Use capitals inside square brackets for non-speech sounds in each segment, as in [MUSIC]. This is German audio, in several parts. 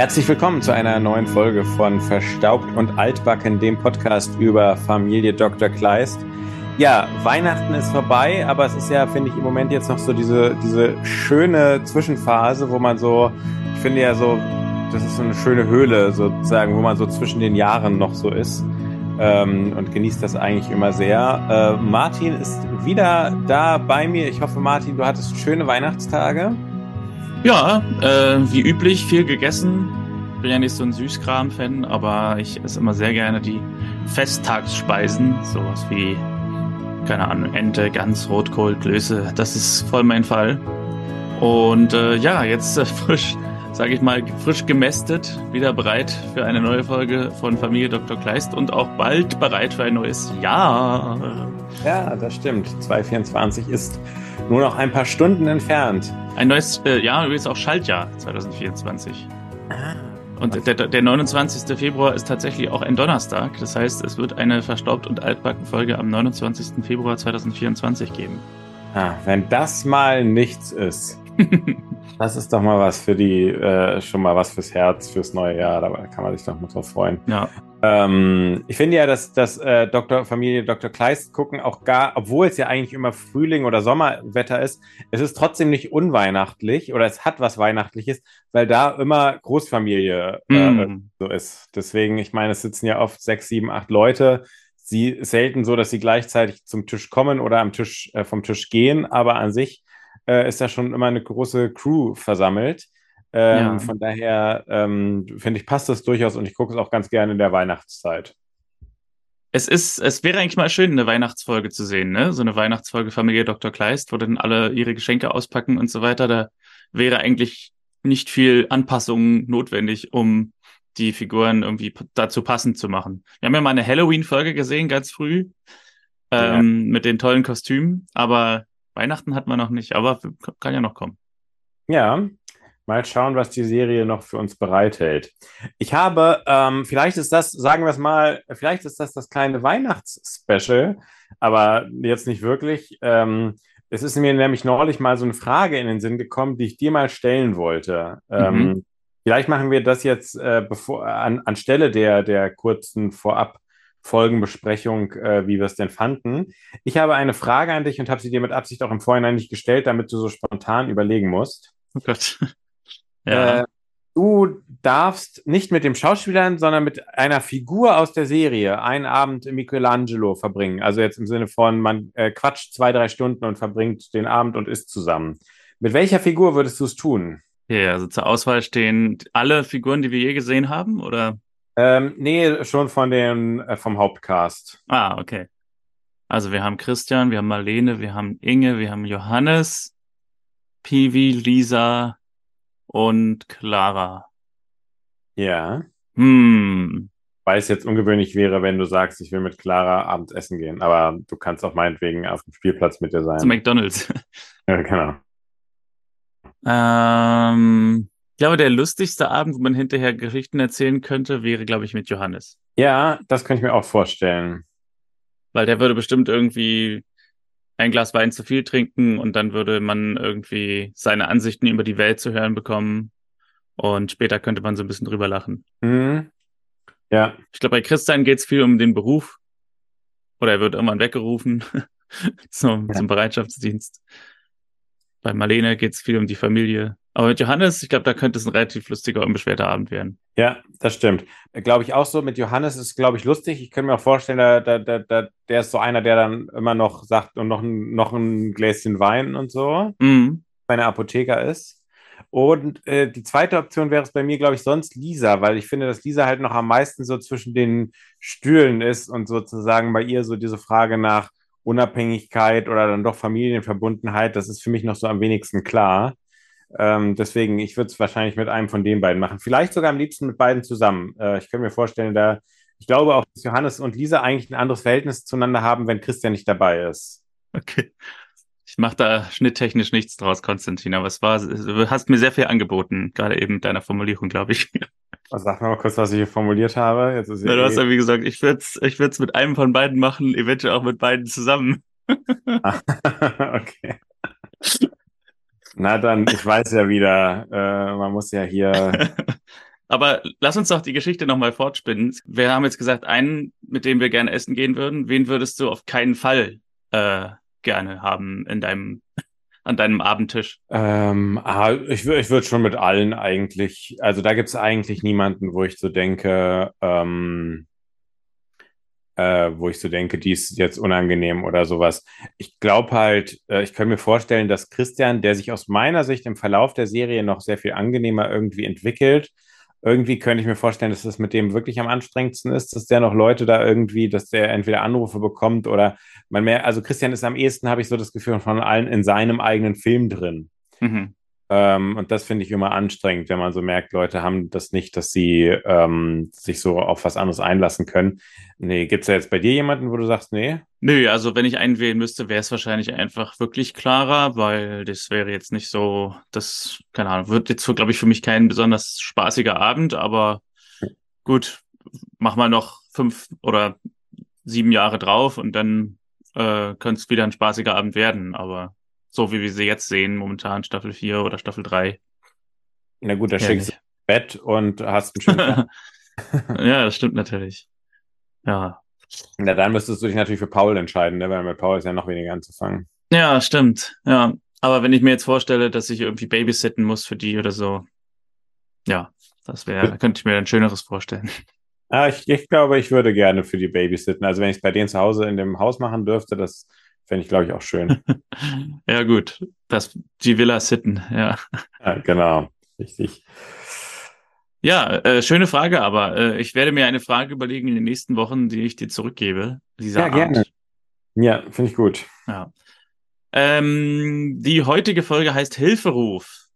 Herzlich willkommen zu einer neuen Folge von Verstaubt und Altbacken, dem Podcast über Familie Dr. Kleist. Ja, Weihnachten ist vorbei, aber es ist ja, finde ich, im Moment jetzt noch so diese, diese schöne Zwischenphase, wo man so, ich finde ja so, das ist so eine schöne Höhle sozusagen, wo man so zwischen den Jahren noch so ist ähm, und genießt das eigentlich immer sehr. Äh, Martin ist wieder da bei mir. Ich hoffe, Martin, du hattest schöne Weihnachtstage. Ja, äh, wie üblich viel gegessen. Bin ja nicht so ein Süßkram-Fan, aber ich esse immer sehr gerne die Festtagsspeisen. Sowas wie, keine Ahnung, Ente, Gans, Rotkohl, Klöße. Das ist voll mein Fall. Und äh, ja, jetzt äh, frisch, sage ich mal, frisch gemästet, wieder bereit für eine neue Folge von Familie Dr. Kleist und auch bald bereit für ein neues Jahr. Ja, das stimmt. 2024 ist nur noch ein paar Stunden entfernt. Ein neues äh, Jahr, übrigens auch Schaltjahr 2024. Ah. Und der, der 29. Februar ist tatsächlich auch ein Donnerstag. Das heißt, es wird eine verstaubt und altbacken Folge am 29. Februar 2024 geben. Ah, wenn das mal nichts ist. [LAUGHS] das ist doch mal was für die, äh, schon mal was fürs Herz, fürs neue Jahr. Da kann man sich doch mal drauf freuen. Ja. Ähm, ich finde ja, dass, dass äh, Dr. Familie Dr. Kleist gucken auch gar, obwohl es ja eigentlich immer Frühling oder Sommerwetter ist, es ist trotzdem nicht unweihnachtlich oder es hat was Weihnachtliches, weil da immer Großfamilie äh, mm. so ist. Deswegen, ich meine, es sitzen ja oft sechs, sieben, acht Leute. Sie selten so, dass sie gleichzeitig zum Tisch kommen oder am Tisch äh, vom Tisch gehen, aber an sich äh, ist da schon immer eine große Crew versammelt. Ähm, ja. Von daher ähm, finde ich, passt das durchaus und ich gucke es auch ganz gerne in der Weihnachtszeit. Es ist, es wäre eigentlich mal schön, eine Weihnachtsfolge zu sehen, ne? So eine Weihnachtsfolge Familie Dr. Kleist, wo dann alle ihre Geschenke auspacken und so weiter. Da wäre eigentlich nicht viel Anpassung notwendig, um die Figuren irgendwie dazu passend zu machen. Wir haben ja mal eine Halloween-Folge gesehen, ganz früh, ähm, ja. mit den tollen Kostümen, aber Weihnachten hat man noch nicht, aber kann ja noch kommen. Ja, Mal schauen, was die Serie noch für uns bereithält. Ich habe, ähm, vielleicht ist das, sagen wir es mal, vielleicht ist das das kleine Weihnachtsspecial, aber jetzt nicht wirklich. Ähm, es ist mir nämlich neulich mal so eine Frage in den Sinn gekommen, die ich dir mal stellen wollte. Ähm, mhm. Ähm, vielleicht machen wir das jetzt äh, bevor, an, anstelle der, der kurzen Vorab- Folgenbesprechung, äh, wie wir es denn fanden. Ich habe eine Frage an dich und habe sie dir mit Absicht auch im Vorhinein nicht gestellt, damit du so spontan überlegen musst. Oh Gott. [LAUGHS] Ja. Äh, du darfst nicht mit dem Schauspielern, sondern mit einer Figur aus der Serie einen Abend Michelangelo verbringen. Also jetzt im Sinne von, man äh, quatscht zwei, drei Stunden und verbringt den Abend und isst zusammen. Mit welcher Figur würdest du es tun? Ja, also zur Auswahl stehen alle Figuren, die wir je gesehen haben, oder? Ähm, nee, schon von den, äh, vom Hauptcast. Ah, okay. Also wir haben Christian, wir haben Marlene, wir haben Inge, wir haben Johannes, Piwi, Lisa, und Clara. Ja. Hm. Weil es jetzt ungewöhnlich wäre, wenn du sagst, ich will mit Clara Abendessen gehen. Aber du kannst auch meinetwegen auf dem Spielplatz mit dir sein. Zu McDonalds. [LAUGHS] ja, genau. Ähm, glaube, der lustigste Abend, wo man hinterher Geschichten erzählen könnte, wäre, glaube ich, mit Johannes. Ja, das könnte ich mir auch vorstellen. Weil der würde bestimmt irgendwie ein Glas Wein zu viel trinken und dann würde man irgendwie seine Ansichten über die Welt zu hören bekommen. Und später könnte man so ein bisschen drüber lachen. Mhm. Ja. Ich glaube, bei Christian geht es viel um den Beruf. Oder er wird irgendwann weggerufen [LAUGHS] zum, ja. zum Bereitschaftsdienst. Bei Marlene geht es viel um die Familie. Aber mit Johannes, ich glaube, da könnte es ein relativ lustiger, unbeschwerter Abend werden. Ja, das stimmt. Glaube ich auch so. Mit Johannes ist, glaube ich, lustig. Ich könnte mir auch vorstellen, da, da, da, der ist so einer, der dann immer noch sagt und noch ein, noch ein Gläschen Wein und so. Mhm. Meine Apotheker ist. Und äh, die zweite Option wäre es bei mir, glaube ich, sonst Lisa, weil ich finde, dass Lisa halt noch am meisten so zwischen den Stühlen ist und sozusagen bei ihr so diese Frage nach Unabhängigkeit oder dann doch Familienverbundenheit, das ist für mich noch so am wenigsten klar. Ähm, deswegen, ich würde es wahrscheinlich mit einem von den beiden machen. Vielleicht sogar am liebsten mit beiden zusammen. Äh, ich könnte mir vorstellen, da, ich glaube auch, dass Johannes und Lisa eigentlich ein anderes Verhältnis zueinander haben, wenn Christian nicht dabei ist. Okay. Ich mache da schnitttechnisch nichts draus, Konstantin, aber es war, du hast mir sehr viel angeboten, gerade eben mit deiner Formulierung, glaube ich. [LAUGHS] Also sag mal kurz, was ich hier formuliert habe. Jetzt ist ja du hast ja wie gesagt, ich würde es ich würd's mit einem von beiden machen, eventuell auch mit beiden zusammen. [LAUGHS] okay. [LAUGHS] Na dann, ich weiß ja wieder, äh, man muss ja hier [LAUGHS] Aber lass uns doch die Geschichte nochmal fortspinnen. Wir haben jetzt gesagt, einen, mit dem wir gerne essen gehen würden. Wen würdest du auf keinen Fall äh, gerne haben in deinem [LAUGHS] an deinem Abendtisch? Ähm, ah, ich würde ich würd schon mit allen eigentlich, also da gibt es eigentlich niemanden, wo ich so denke, ähm, äh, wo ich so denke, die ist jetzt unangenehm oder sowas. Ich glaube halt, äh, ich könnte mir vorstellen, dass Christian, der sich aus meiner Sicht im Verlauf der Serie noch sehr viel angenehmer irgendwie entwickelt, irgendwie könnte ich mir vorstellen, dass das mit dem wirklich am anstrengendsten ist, dass der noch Leute da irgendwie, dass der entweder Anrufe bekommt oder man mehr, also Christian ist am ehesten, habe ich so das Gefühl, von allen in seinem eigenen Film drin. Mhm. Ähm, und das finde ich immer anstrengend, wenn man so merkt, Leute haben das nicht, dass sie ähm, sich so auf was anderes einlassen können. Nee, gibt es da jetzt bei dir jemanden, wo du sagst, nee? Nö, also wenn ich einen wählen müsste, wäre es wahrscheinlich einfach wirklich klarer, weil das wäre jetzt nicht so, das, keine Ahnung, wird jetzt, glaube ich, für mich kein besonders spaßiger Abend, aber gut, mach mal noch fünf oder sieben Jahre drauf und dann äh, könnte es wieder ein spaßiger Abend werden, aber so wie wir sie jetzt sehen, momentan Staffel 4 oder Staffel 3. Na gut, da schickst du Bett und hast einen schönen [LAUGHS] Ja, das stimmt natürlich. Ja. Na, dann müsstest du dich natürlich für Paul entscheiden, ne? weil mit Paul ist ja noch weniger anzufangen. Ja, stimmt. Ja. Aber wenn ich mir jetzt vorstelle, dass ich irgendwie babysitten muss für die oder so, ja, das wäre, könnte ich mir ein schöneres vorstellen. Ah, ich, ich glaube, ich würde gerne für die babysitten. Also wenn ich es bei denen zu Hause in dem Haus machen dürfte, das Fände ich, glaube ich, auch schön. [LAUGHS] ja, gut. Das, die Villa Sitten, ja. ja genau. Richtig. Ja, äh, schöne Frage, aber äh, ich werde mir eine Frage überlegen in den nächsten Wochen, die ich dir zurückgebe. ja, Art. gerne. Ja, finde ich gut. Ja. Ähm, die heutige Folge heißt Hilferuf.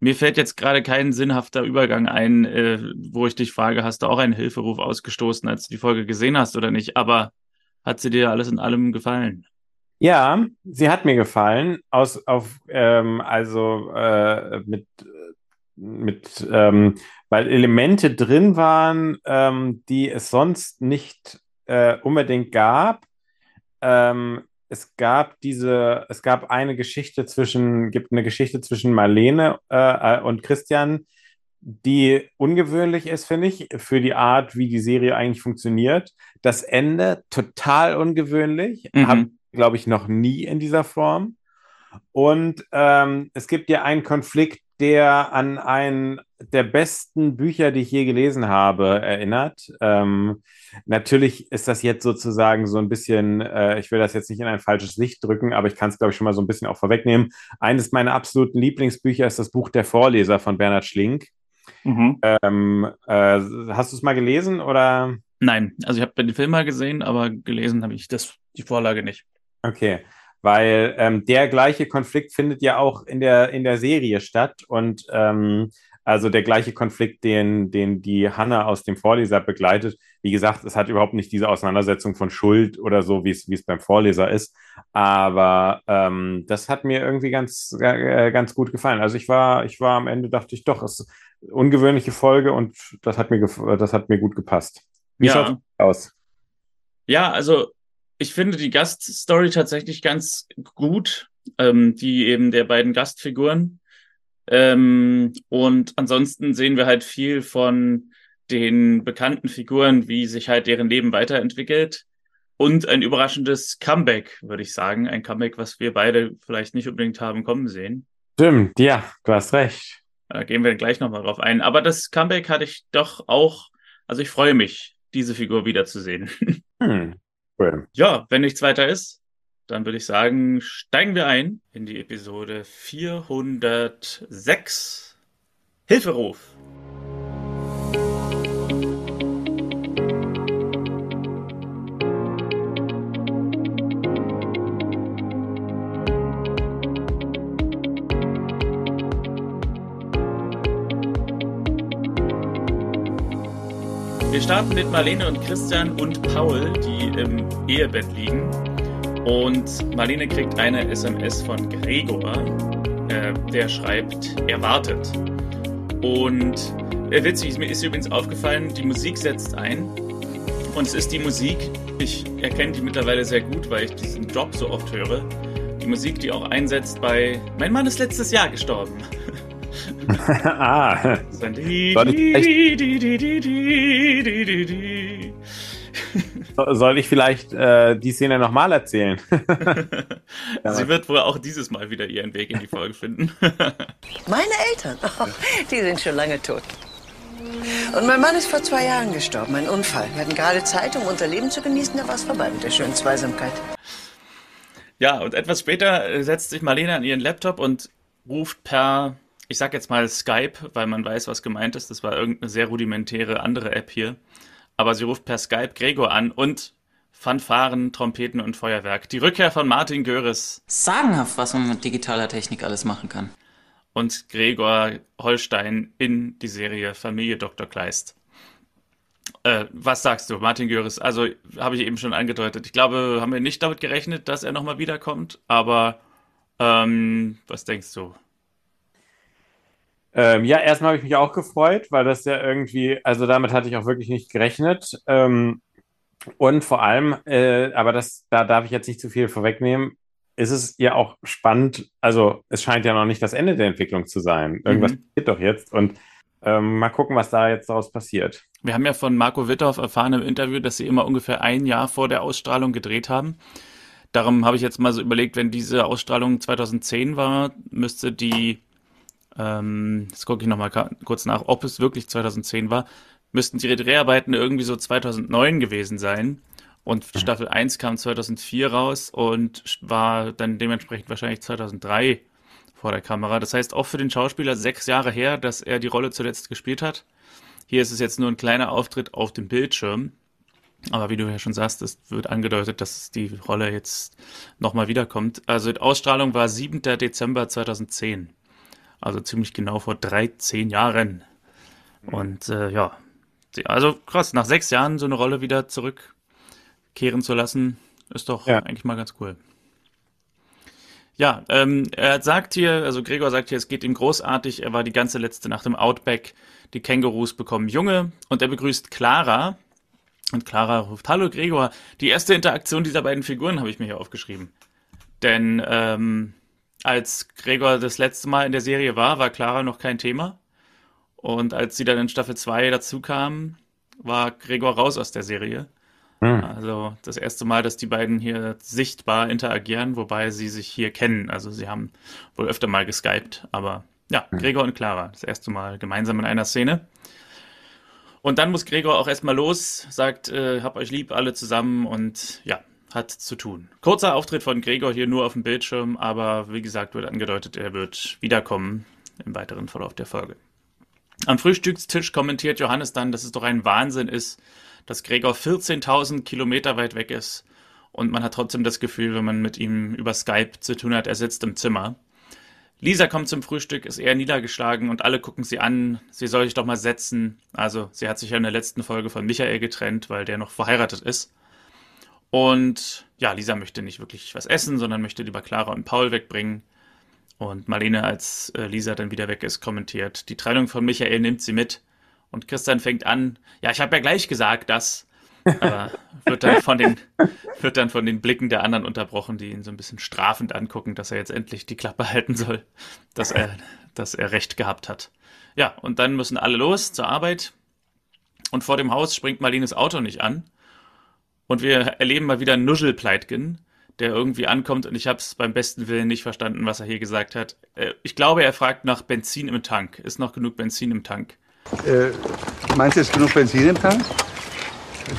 Mir fällt jetzt gerade kein sinnhafter Übergang ein, äh, wo ich dich frage, hast du auch einen Hilferuf ausgestoßen, als du die Folge gesehen hast oder nicht? Aber hat sie dir alles in allem gefallen? Ja, sie hat mir gefallen. Aus, auf, ähm, also äh, mit, mit ähm, weil Elemente drin waren, ähm, die es sonst nicht äh, unbedingt gab. Ähm, es gab diese, es gab eine Geschichte zwischen, gibt eine Geschichte zwischen Marlene äh, und Christian, die ungewöhnlich ist, finde ich, für die Art, wie die Serie eigentlich funktioniert. Das Ende total ungewöhnlich. Mhm. Habe glaube ich, noch nie in dieser Form. Und ähm, es gibt ja einen Konflikt, der an einen der besten Bücher, die ich je gelesen habe, erinnert. Ähm, natürlich ist das jetzt sozusagen so ein bisschen, äh, ich will das jetzt nicht in ein falsches Licht drücken, aber ich kann es, glaube ich, schon mal so ein bisschen auch vorwegnehmen. Eines meiner absoluten Lieblingsbücher ist das Buch Der Vorleser von Bernhard Schlink. Mhm. Ähm, äh, hast du es mal gelesen oder? Nein, also ich habe den Film mal gesehen, aber gelesen habe ich das, die Vorlage nicht. Okay, weil ähm, der gleiche Konflikt findet ja auch in der, in der Serie statt und ähm, also der gleiche Konflikt, den, den die Hanna aus dem Vorleser begleitet. Wie gesagt, es hat überhaupt nicht diese Auseinandersetzung von Schuld oder so, wie es, es beim Vorleser ist. Aber ähm, das hat mir irgendwie ganz, äh, ganz gut gefallen. Also ich war, ich war am Ende, dachte ich doch, es ist eine ungewöhnliche Folge und das hat mir, das hat mir gut gepasst. Wie ja. schaut aus? Ja, also ich finde die Gaststory tatsächlich ganz gut, ähm, die eben der beiden Gastfiguren. Ähm, und ansonsten sehen wir halt viel von den bekannten Figuren, wie sich halt deren Leben weiterentwickelt. Und ein überraschendes Comeback, würde ich sagen. Ein Comeback, was wir beide vielleicht nicht unbedingt haben kommen sehen. Stimmt, ja, du hast recht. Da gehen wir gleich nochmal drauf ein. Aber das Comeback hatte ich doch auch, also ich freue mich, diese Figur wiederzusehen. [LAUGHS] Hm. Cool. Ja, wenn nichts weiter ist, dann würde ich sagen, steigen wir ein in die Episode 406. Hilferuf. Wir starten mit Marlene und Christian und Paul, die im Ehebett liegen. Und Marlene kriegt eine SMS von Gregor, äh, der schreibt, er wartet. Und äh, witzig, mir ist übrigens aufgefallen, die Musik setzt ein. Und es ist die Musik, ich erkenne die mittlerweile sehr gut, weil ich diesen Job so oft höre. Die Musik, die auch einsetzt bei Mein Mann ist letztes Jahr gestorben. [LAUGHS] ah. Soll ich Soll ich vielleicht äh, die Szene nochmal erzählen? [LAUGHS] [LAUGHS] Sie wird wohl auch dieses Mal wieder ihren Weg in die Folge finden. [LAUGHS] Meine Eltern, oh, die sind schon lange tot. Und mein Mann ist vor zwei Jahren gestorben, ein Unfall. Wir hatten gerade Zeit, um unser Leben zu genießen, da war es vorbei mit der schönen Zweisamkeit. Ja, und etwas später äh, setzt sich Marlene an ihren Laptop und ruft per, ich sag jetzt mal Skype, weil man weiß, was gemeint ist. Das war irgendeine sehr rudimentäre andere App hier. Aber sie ruft per Skype Gregor an und Fanfaren, Trompeten und Feuerwerk. Die Rückkehr von Martin Göris. Sagenhaft, was man mit digitaler Technik alles machen kann. Und Gregor Holstein in die Serie Familie Dr. Kleist. Äh, was sagst du, Martin Göris? Also, habe ich eben schon angedeutet. Ich glaube, haben wir nicht damit gerechnet, dass er nochmal wiederkommt. Aber ähm, was denkst du? Ähm, ja, erstmal habe ich mich auch gefreut, weil das ja irgendwie, also damit hatte ich auch wirklich nicht gerechnet. Ähm, und vor allem, äh, aber das, da darf ich jetzt nicht zu viel vorwegnehmen, ist es ja auch spannend, also es scheint ja noch nicht das Ende der Entwicklung zu sein. Irgendwas Mhm. passiert doch jetzt und ähm, mal gucken, was da jetzt daraus passiert. Wir haben ja von Marco Witthoff erfahren im Interview, dass sie immer ungefähr ein Jahr vor der Ausstrahlung gedreht haben. Darum habe ich jetzt mal so überlegt, wenn diese Ausstrahlung 2010 war, müsste die, ähm, jetzt gucke ich nochmal kurz nach, ob es wirklich 2010 war, müssten die Dreharbeiten irgendwie so 2009 gewesen sein. Und Staffel 1 kam 2004 raus und war dann dementsprechend wahrscheinlich 2003 vor der Kamera. Das heißt, auch für den Schauspieler sechs Jahre her, dass er die Rolle zuletzt gespielt hat. Hier ist es jetzt nur ein kleiner Auftritt auf dem Bildschirm. Aber wie du ja schon sagst, es wird angedeutet, dass die Rolle jetzt nochmal wiederkommt. Also die Ausstrahlung war 7. Dezember 2010. Also ziemlich genau vor 13 Jahren. Und äh, ja, also krass, nach sechs Jahren so eine Rolle wieder zurückkehren zu lassen, ist doch Ja. eigentlich mal ganz cool. Ja, ähm, er sagt hier, also Gregor sagt hier, es geht ihm großartig. Er war die ganze letzte Nacht im Outback. Die Kängurus bekommen Junge und er begrüßt Clara. Und Clara ruft, hallo Gregor. Die erste Interaktion dieser beiden Figuren habe ich mir hier aufgeschrieben. Denn ähm, als Gregor das letzte Mal in der Serie war, war Clara noch kein Thema. Und als sie dann in Staffel 2 dazu kam, war Gregor raus aus der Serie. Hm. Also das erste Mal, dass die beiden hier sichtbar interagieren, wobei sie sich hier kennen. Also sie haben wohl öfter mal geskypt, aber ja, Gregor und Clara, das erste Mal gemeinsam in einer Szene. Und dann muss Gregor auch erstmal los, sagt, äh, hab euch lieb alle zusammen und ja, hat zu tun. Kurzer Auftritt von Gregor hier nur auf dem Bildschirm, aber wie gesagt, wird angedeutet, er wird wiederkommen im weiteren Verlauf der Folge. Am Frühstückstisch kommentiert Johannes dann, dass es doch ein Wahnsinn ist, dass Gregor 14.000 Kilometer weit weg ist und man hat trotzdem das Gefühl, wenn man mit ihm über Skype zu tun hat, er sitzt im Zimmer. Lisa kommt zum Frühstück, ist eher niedergeschlagen und alle gucken sie an. Sie soll sich doch mal setzen. Also, sie hat sich ja in der letzten Folge von Michael getrennt, weil der noch verheiratet ist. Und ja, Lisa möchte nicht wirklich was essen, sondern möchte lieber Clara und Paul wegbringen. Und Marlene, als äh, Lisa dann wieder weg ist, kommentiert, die Trennung von Michael nimmt sie mit. Und Christian fängt an, ja, ich habe ja gleich gesagt, dass, aber [LAUGHS] wird dann von den, wird dann von den Blicken der anderen unterbrochen, die ihn so ein bisschen strafend angucken, dass er jetzt endlich die Klappe halten soll, dass er, dass er recht gehabt hat. Ja, und dann müssen alle los zur Arbeit. Und vor dem Haus springt Marlenes Auto nicht an. Und wir erleben mal wieder Nuschelpleitgen, der irgendwie ankommt und ich habe es beim besten Willen nicht verstanden, was er hier gesagt hat. Äh, Ich glaube, er fragt nach Benzin im Tank. Ist noch genug Benzin im Tank? Äh, meinst du, ist genug Benzin im Tank?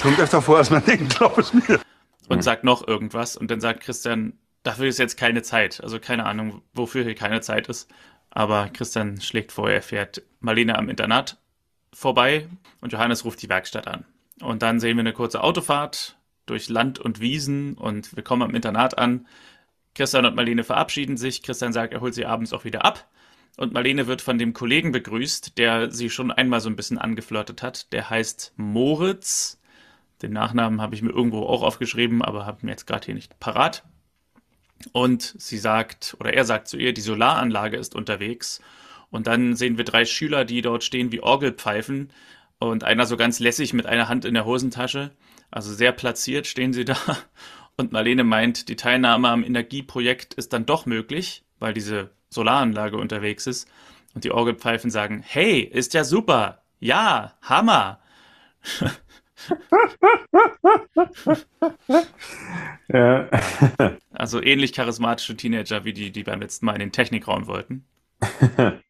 Kommt öfter vor, als man [LAUGHS] denkt, glaub es mir. Und sagt noch irgendwas und dann sagt Christian, dafür ist jetzt keine Zeit. Also keine Ahnung, wofür hier keine Zeit ist. Aber Christian schlägt vor, er fährt Marlene am Internat vorbei und Johannes ruft die Werkstatt an. Und dann sehen wir eine kurze Autofahrt durch Land und Wiesen und wir kommen am Internat an. Christian und Marlene verabschieden sich. Christian sagt, er holt sie abends auch wieder ab. Und Marlene wird von dem Kollegen begrüßt, der sie schon einmal so ein bisschen angeflirtet hat. Der heißt Moritz. Den Nachnamen habe ich mir irgendwo auch aufgeschrieben, aber habe mir jetzt gerade hier nicht parat. Und sie sagt, oder er sagt zu ihr, die Solaranlage ist unterwegs. Und dann sehen wir drei Schüler, die dort stehen wie Orgelpfeifen. Und einer so ganz lässig mit einer Hand in der Hosentasche. Also sehr platziert stehen sie da. Und Marlene meint, die Teilnahme am Energieprojekt ist dann doch möglich, weil diese Solaranlage unterwegs ist. Und die Orgelpfeifen sagen, hey, ist ja super. Ja, Hammer. [LAUGHS] Ja. Also ähnlich charismatische Teenager wie die, die beim letzten Mal in den Technikraum wollten. [LAUGHS]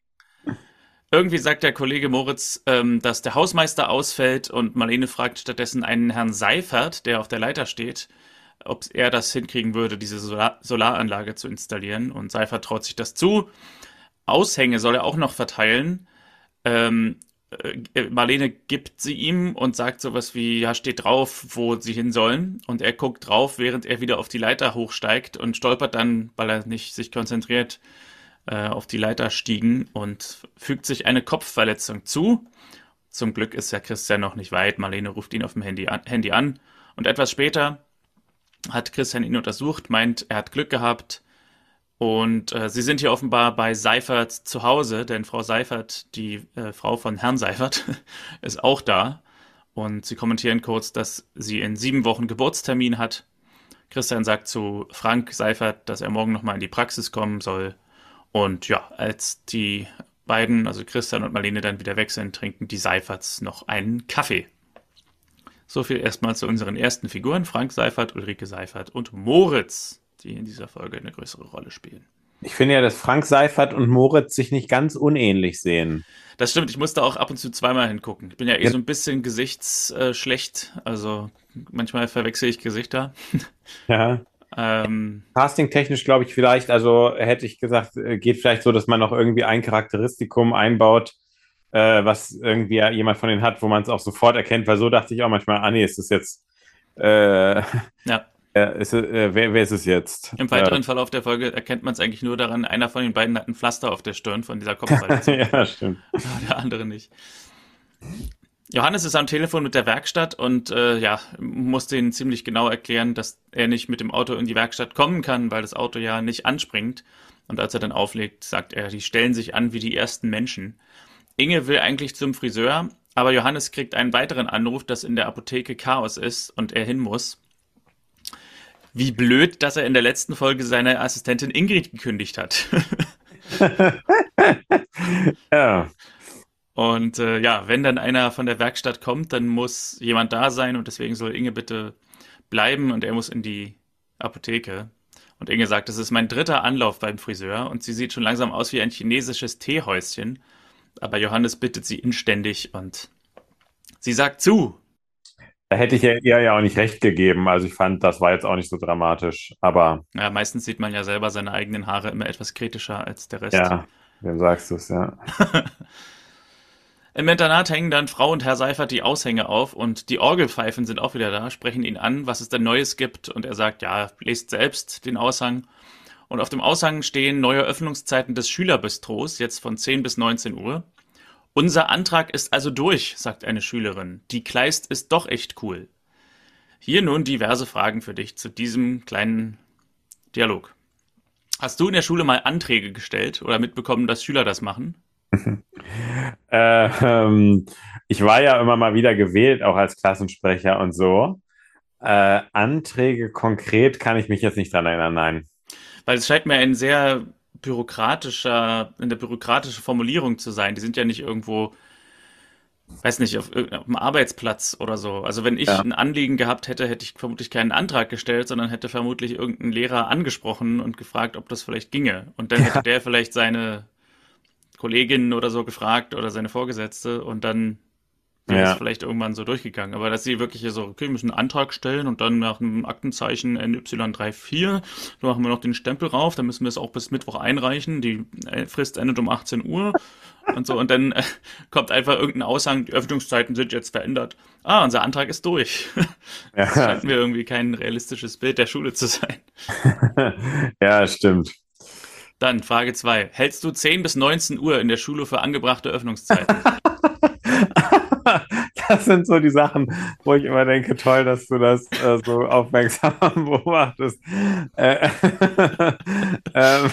Irgendwie sagt der Kollege Moritz, ähm, dass der Hausmeister ausfällt und Marlene fragt stattdessen einen Herrn Seifert, der auf der Leiter steht, ob er das hinkriegen würde, diese Solar Solaranlage zu installieren. Und Seifert traut sich das zu. Aushänge soll er auch noch verteilen. Ähm, äh, Marlene gibt sie ihm und sagt sowas wie, ja, steht drauf, wo sie hin sollen. Und er guckt drauf, während er wieder auf die Leiter hochsteigt und stolpert dann, weil er nicht sich konzentriert, äh, auf die Leiter stiegen und fügt sich eine Kopfverletzung zu. Zum Glück ist ja Christian noch nicht weit. Marlene ruft ihn auf dem Handy an, Handy an. Und etwas später hat Christian ihn untersucht, meint, er hat Glück gehabt. Und äh, sie sind hier offenbar bei Seifert zu Hause, denn Frau Seifert, die äh, Frau von Herrn Seifert, [LAUGHS] ist auch da. Und sie kommentieren kurz, dass sie in sieben Wochen Geburtstermin hat. Christian sagt zu Frank Seifert, dass er morgen nochmal in die Praxis kommen soll. Und ja, als die beiden, also Christian und Marlene, dann wieder weg sind, trinken die Seiferts noch einen Kaffee. So viel erstmal zu unseren ersten Figuren, Frank Seifert, Ulrike Seifert und Moritz, die in dieser Folge eine größere Rolle spielen. Ich finde ja, dass Frank Seifert und Moritz sich nicht ganz unähnlich sehen. Das stimmt, ich musste auch ab und zu zweimal hingucken. Ich bin ja eh Ja. so ein bisschen gesichtsschlecht, also manchmal verwechsel ich Gesichter. Ja. [LAUGHS] ähm, Casting-technisch glaube ich vielleicht, also hätte ich gesagt, äh, geht vielleicht so, dass man noch irgendwie ein Charakteristikum einbaut, äh, was irgendwie ja jemand von denen hat, wo man es auch sofort erkennt, weil so dachte ich auch manchmal, ah nee, ist das jetzt, äh, ja. [LAUGHS] äh, ist, äh, wer, wer ist es jetzt? Im weiteren Verlauf der Folge erkennt man es eigentlich nur daran, einer von den beiden hat ein Pflaster auf der Stirn von dieser Äh, Kopfverletzung. [LAUGHS] ja, stimmt. [LAUGHS] der andere nicht. Johannes ist am Telefon mit der Werkstatt und äh, ja, muss denen ziemlich genau erklären, dass er nicht mit dem Auto in die Werkstatt kommen kann, weil das Auto ja nicht anspringt. Und als er dann auflegt, sagt er, die stellen sich an wie die ersten Menschen. Inge will eigentlich zum Friseur, aber Johannes kriegt einen weiteren Anruf, dass in der Apotheke Chaos ist und er hin muss. Wie blöd, dass er in der letzten Folge seine Assistentin Ingrid gekündigt hat. [LAUGHS] Ja. Und äh, ja, wenn dann einer von der Werkstatt kommt, dann muss jemand da sein und deswegen soll Inge bitte bleiben und er muss in die Apotheke. Und Inge sagt, das ist mein dritter Anlauf beim Friseur und sie sieht schon langsam aus wie ein chinesisches Teehäuschen. Aber Johannes bittet sie inständig und sie sagt zu. Da hätte ich ihr ja auch nicht recht gegeben. Also ich fand, das war jetzt auch nicht so dramatisch. Aber Ja, meistens sieht man ja selber seine eigenen Haare immer etwas kritischer als der Rest. ja, wem sagst du es, ja. [LAUGHS] Im Internat hängen dann Frau und Herr Seifert die Aushänge auf und die Orgelpfeifen sind auch wieder da, sprechen ihn an, was es denn Neues gibt und er sagt, ja, lest selbst den Aushang. Und auf dem Aushang stehen neue Öffnungszeiten des Schülerbistros, jetzt von 10 bis 19 Uhr. Unser Antrag ist also durch, sagt eine Schülerin. Die Kleist ist doch echt cool. Hier nun diverse Fragen für dich zu diesem kleinen Dialog. Hast du in der Schule mal Anträge gestellt oder mitbekommen, dass Schüler das machen? Äh, [LAUGHS] ähm, ich war ja immer mal wieder gewählt, auch als Klassensprecher und so. Äh, Anträge konkret kann ich mich jetzt nicht dran erinnern, nein. Weil es scheint mir ein sehr bürokratischer, eine bürokratische Formulierung zu sein. Die sind ja nicht irgendwo, weiß nicht, auf, irg- auf einem Arbeitsplatz oder so. Also wenn ich Ja. ein Anliegen gehabt hätte, hätte ich vermutlich keinen Antrag gestellt, sondern hätte vermutlich irgendeinen Lehrer angesprochen und gefragt, ob das vielleicht ginge. Und dann hätte der vielleicht seine Kolleginnen oder so gefragt oder seine Vorgesetzte und dann wäre Ja. es vielleicht irgendwann so durchgegangen. Aber dass sie wirklich hier so, okay, wir müssen einen Antrag stellen und dann nach einem Aktenzeichen NY34, da machen wir noch den Stempel rauf, dann müssen wir es auch bis Mittwoch einreichen, die äh, Frist endet um 18 Uhr [LAUGHS] und so und dann äh, kommt einfach irgendein Aushang, die Öffnungszeiten sind jetzt verändert. Ah, unser Antrag ist durch. Das [LAUGHS] Ja, scheint mir irgendwie kein realistisches Bild der Schule zu sein. [LAUGHS] ja stimmt. Dann Frage 2. Hältst du 10 bis 19 Uhr in der Schule für angebrachte Öffnungszeiten? [LAUGHS] Das sind so die Sachen, wo ich immer denke, toll, dass du das äh, so aufmerksam [LAUGHS] beobachtest. Äh, [LAUGHS] ähm,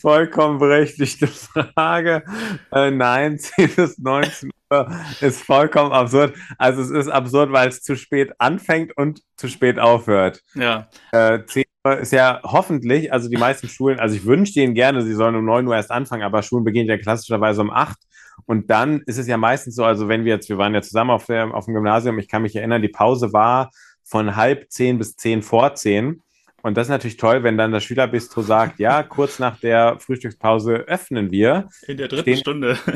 vollkommen berechtigte Frage. Äh, nein, 10 bis 19 Uhr ist vollkommen absurd. Also es ist absurd, weil es zu spät anfängt und zu spät aufhört. ja, Äh, 10 ist ja hoffentlich, also die meisten Schulen, also ich wünsche denen gerne, sie sollen um 9 Uhr erst anfangen, aber Schulen beginnen ja klassischerweise um 8. Und dann ist es ja meistens so, also wenn wir jetzt, wir waren ja zusammen auf, der, auf dem Gymnasium, ich kann mich erinnern, die Pause war von halb zehn bis zehn vor zehn. Und das ist natürlich toll, wenn dann das Schülerbistro sagt, ja, kurz nach der Frühstückspause öffnen wir. In der dritten Stunde. [LAUGHS]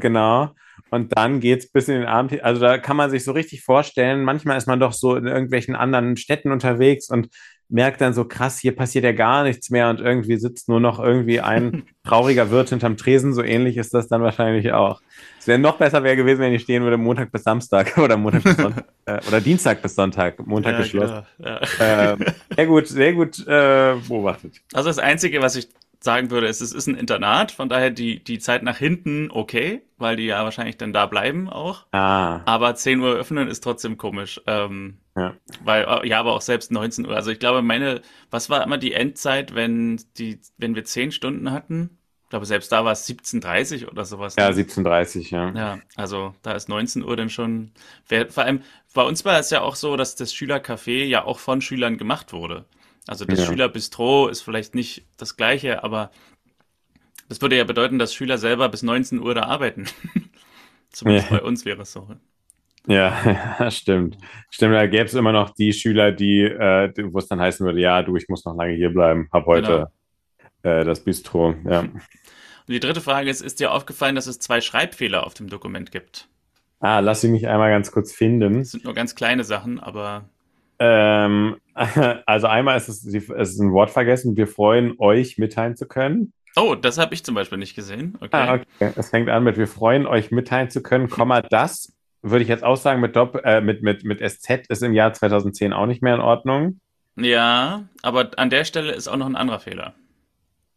Genau. Und dann geht es bis in den Abend. Also da kann man sich so richtig vorstellen, manchmal ist man doch so in irgendwelchen anderen Städten unterwegs und merkt dann so krass, hier passiert ja gar nichts mehr und irgendwie sitzt nur noch irgendwie ein [LAUGHS] trauriger Wirt hinterm Tresen. So ähnlich ist das dann wahrscheinlich auch. Es wäre noch besser wäre gewesen, wenn ich stehen würde Montag bis Samstag [LAUGHS] oder Montag bis Sonntag [LAUGHS] äh, oder Dienstag bis Sonntag. Montag ja, geschlossen. Genau. Ja. Äh, sehr gut, sehr gut äh, beobachtet. Also das Einzige, was ich sagen würde, es ist ein Internat, von daher die, die Zeit nach hinten okay, weil die ja wahrscheinlich dann da bleiben auch. Ah. Aber 10 Uhr öffnen ist trotzdem komisch. Ähm, ja. Weil, äh, ja, aber auch selbst 19 Uhr. Also ich glaube, meine, was war immer die Endzeit, wenn die, wenn wir 10 Stunden hatten? Ich glaube, selbst da war es 17.30 oder sowas. Ja, 17.30, ja. Ja, also da ist 19 Uhr dann schon. Wer, vor allem, bei uns war es ja auch so, dass das Schülercafé ja auch von Schülern gemacht wurde. Also das ja. Schülerbistro ist vielleicht nicht das gleiche, aber das würde ja bedeuten, dass Schüler selber bis 19 Uhr da arbeiten. [LAUGHS] Zumindest ja. bei uns wäre es so. [LAUGHS] Ja, stimmt. Stimmt, da gäbe es immer noch die Schüler, die, äh, wo es dann heißen würde, ja, du, ich muss noch lange hier bleiben, hab heute genau. äh, das Bistro. Ja. Und die dritte Frage ist, ist dir aufgefallen, dass es zwei Schreibfehler auf dem Dokument gibt? Ah, lass sie mich einmal ganz kurz finden. Das sind nur ganz kleine Sachen, aber ähm, [LAUGHS] also einmal ist es, es ist ein Wort vergessen. Wir freuen euch mitteilen zu können. Oh, das habe ich zum Beispiel nicht gesehen. Okay. Ah, okay. Es fängt an mit wir freuen euch mitteilen zu können, Komma das würde ich jetzt auch sagen mit Dopp äh, mit mit mit SZ ist im Jahr 2010 auch nicht mehr in Ordnung. Ja, aber an der Stelle ist auch noch ein anderer Fehler.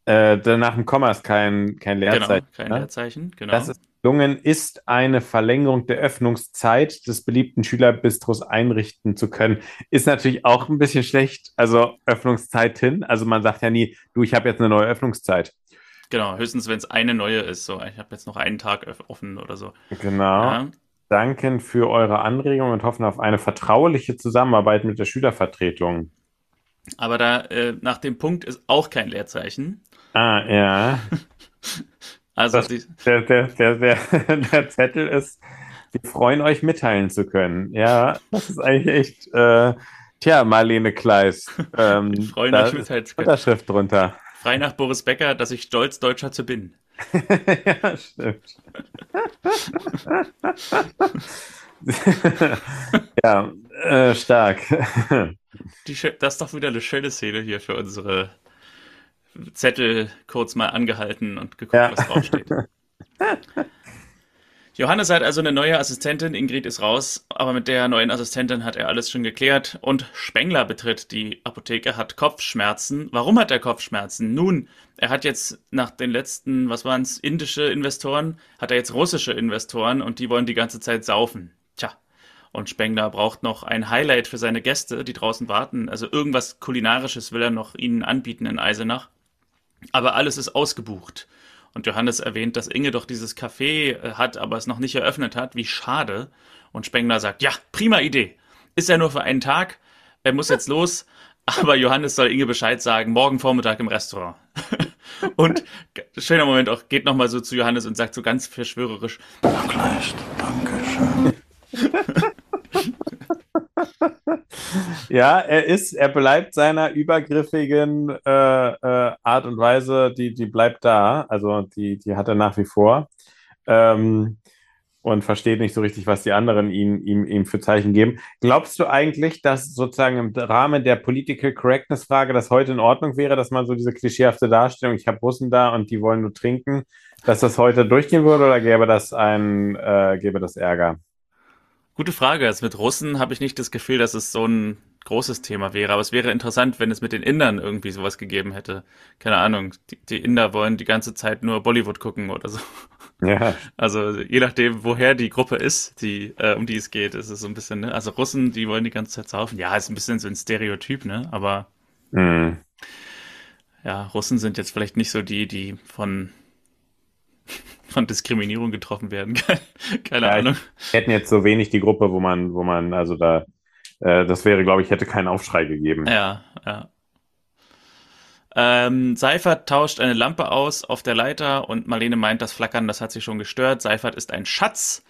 Äh, nach dem Komma ist kein kein Leerzeichen. Genau, kein ne? Leerzeichen. Genau. Das ist gelungen ist, eine Verlängerung der Öffnungszeit des beliebten Schülerbistros einrichten zu können. Ist natürlich auch ein bisschen schlecht. Also Öffnungszeit hin. Also man sagt ja nie, du, ich habe jetzt eine neue Öffnungszeit. Genau, höchstens wenn es eine neue ist. So, ich habe jetzt noch einen Tag offen oder so. Genau. Ja. Danken für eure Anregungen und hoffen auf eine vertrauliche Zusammenarbeit mit der Schülervertretung. Aber da äh, nach dem Punkt ist auch kein Leerzeichen. Ah, ja. [LAUGHS] Also das, der, der, der, [LAUGHS] der, Zettel ist, wir freuen euch mitteilen zu können. Ja, das ist eigentlich echt, äh, tja, Marlene Kleis. [LAUGHS] Ähm, wir freuen euch mitteilen zu können. Unterschrift drunter. Frei nach Boris Becker, dass ich stolz Deutscher zu bin. [LAUGHS] ja, stimmt. ja, äh, stark. Die, das ist doch wieder eine schöne Szene hier für unsere Zettel kurz mal angehalten und geguckt, ja. was draufsteht. [LAUGHS] Johannes hat also eine neue Assistentin, Ingrid ist raus, aber mit der neuen Assistentin hat er alles schon geklärt und Spengler betritt die Apotheke, hat Kopfschmerzen. Warum hat er Kopfschmerzen? Nun, er hat jetzt nach den letzten, was waren es, indische Investoren, hat er jetzt russische Investoren und die wollen die ganze Zeit saufen. Tja, und Spengler braucht noch ein Highlight für seine Gäste, die draußen warten. Also irgendwas Kulinarisches will er noch ihnen anbieten in Eisenach. Aber alles ist ausgebucht. Und Johannes erwähnt, dass Inge doch dieses Café äh, hat, aber es noch nicht eröffnet hat. Wie schade. Und Spengler sagt, ja, prima Idee. Ist ja nur für einen Tag. Er muss jetzt los. Aber Johannes soll Inge Bescheid sagen, morgen Vormittag im Restaurant. [LAUGHS] und schöner Moment auch, geht nochmal so zu Johannes und sagt so ganz verschwörerisch, Herr Kleist, danke schön. [LAUGHS] [LAUGHS] ja, er ist, er bleibt seiner übergriffigen äh, äh, Art und Weise, die, die bleibt da. Also die, die hat er nach wie vor. Ähm, und versteht nicht so richtig, was die anderen ihm, ihm, ihm für Zeichen geben. Glaubst du eigentlich, dass sozusagen im Rahmen der Political Correctness-Frage das heute in Ordnung wäre, dass man so diese klischeehafte Darstellung, ich habe Russen da und die wollen nur trinken, dass das heute durchgehen würde oder gäbe das ein, äh, gäbe das Ärger? Gute Frage. Also mit Russen habe ich nicht das Gefühl, dass es so ein großes Thema wäre. Aber es wäre interessant, wenn es mit den Indern irgendwie sowas gegeben hätte. Keine Ahnung. Die, die Inder wollen die ganze Zeit nur Bollywood gucken oder so. Ja. [LAUGHS] Also je nachdem, woher die Gruppe ist, die, äh, um die es geht, ist es so ein bisschen, ne? Also Russen, die wollen die ganze Zeit saufen. Ja, ist ein bisschen so ein Stereotyp, ne? Aber mhm. ja, Russen sind jetzt vielleicht nicht so die, die von von Diskriminierung getroffen werden. [LAUGHS] Keine ja, Ahnung. Hätten jetzt so wenig die Gruppe, wo man, wo man, also da, äh, das wäre, glaube ich, hätte keinen Aufschrei gegeben. Ja, ja. Ähm, Seifert tauscht eine Lampe aus auf der Leiter und Marlene meint, das Flackern, das hat sie schon gestört. Seifert ist ein Schatz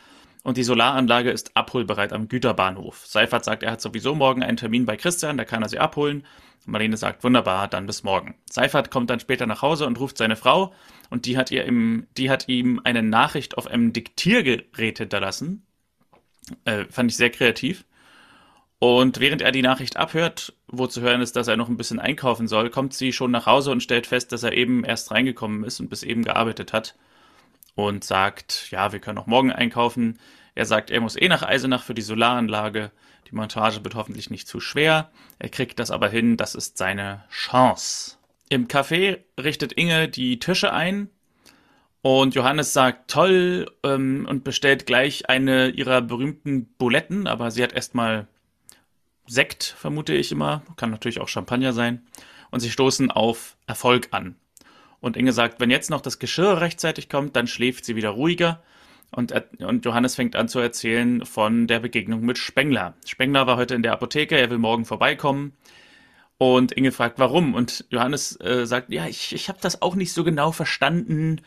und die Solaranlage ist abholbereit am Güterbahnhof. Seifert sagt, er hat sowieso morgen einen Termin bei Christian, da kann er sie abholen. Marlene sagt, wunderbar, dann bis morgen. Seifert kommt dann später nach Hause und ruft seine Frau und die hat, ihr im, die hat ihm eine Nachricht auf einem Diktiergerät hinterlassen. Äh, fand ich sehr kreativ. Und während er die Nachricht abhört, wo zu hören ist, dass er noch ein bisschen einkaufen soll, kommt sie schon nach Hause und stellt fest, dass er eben erst reingekommen ist und bis eben gearbeitet hat. Und sagt, ja, wir können auch morgen einkaufen. Er sagt, er muss eh nach Eisenach für die Solaranlage. Die Montage wird hoffentlich nicht zu schwer. Er kriegt das aber hin, das ist seine Chance. Im Café richtet Inge die Tische ein und Johannes sagt toll ähm, und bestellt gleich eine ihrer berühmten Buletten, aber sie hat erstmal Sekt, vermute ich immer. Kann natürlich auch Champagner sein. Und sie stoßen auf Erfolg an. Und Inge sagt, wenn jetzt noch das Geschirr rechtzeitig kommt, dann schläft sie wieder ruhiger. Und, und Johannes fängt an zu erzählen von der Begegnung mit Spengler. Spengler war heute in der Apotheke, er will morgen vorbeikommen. Und Inge fragt, warum? Und Johannes äh, sagt, ja, ich, ich habe das auch nicht so genau verstanden.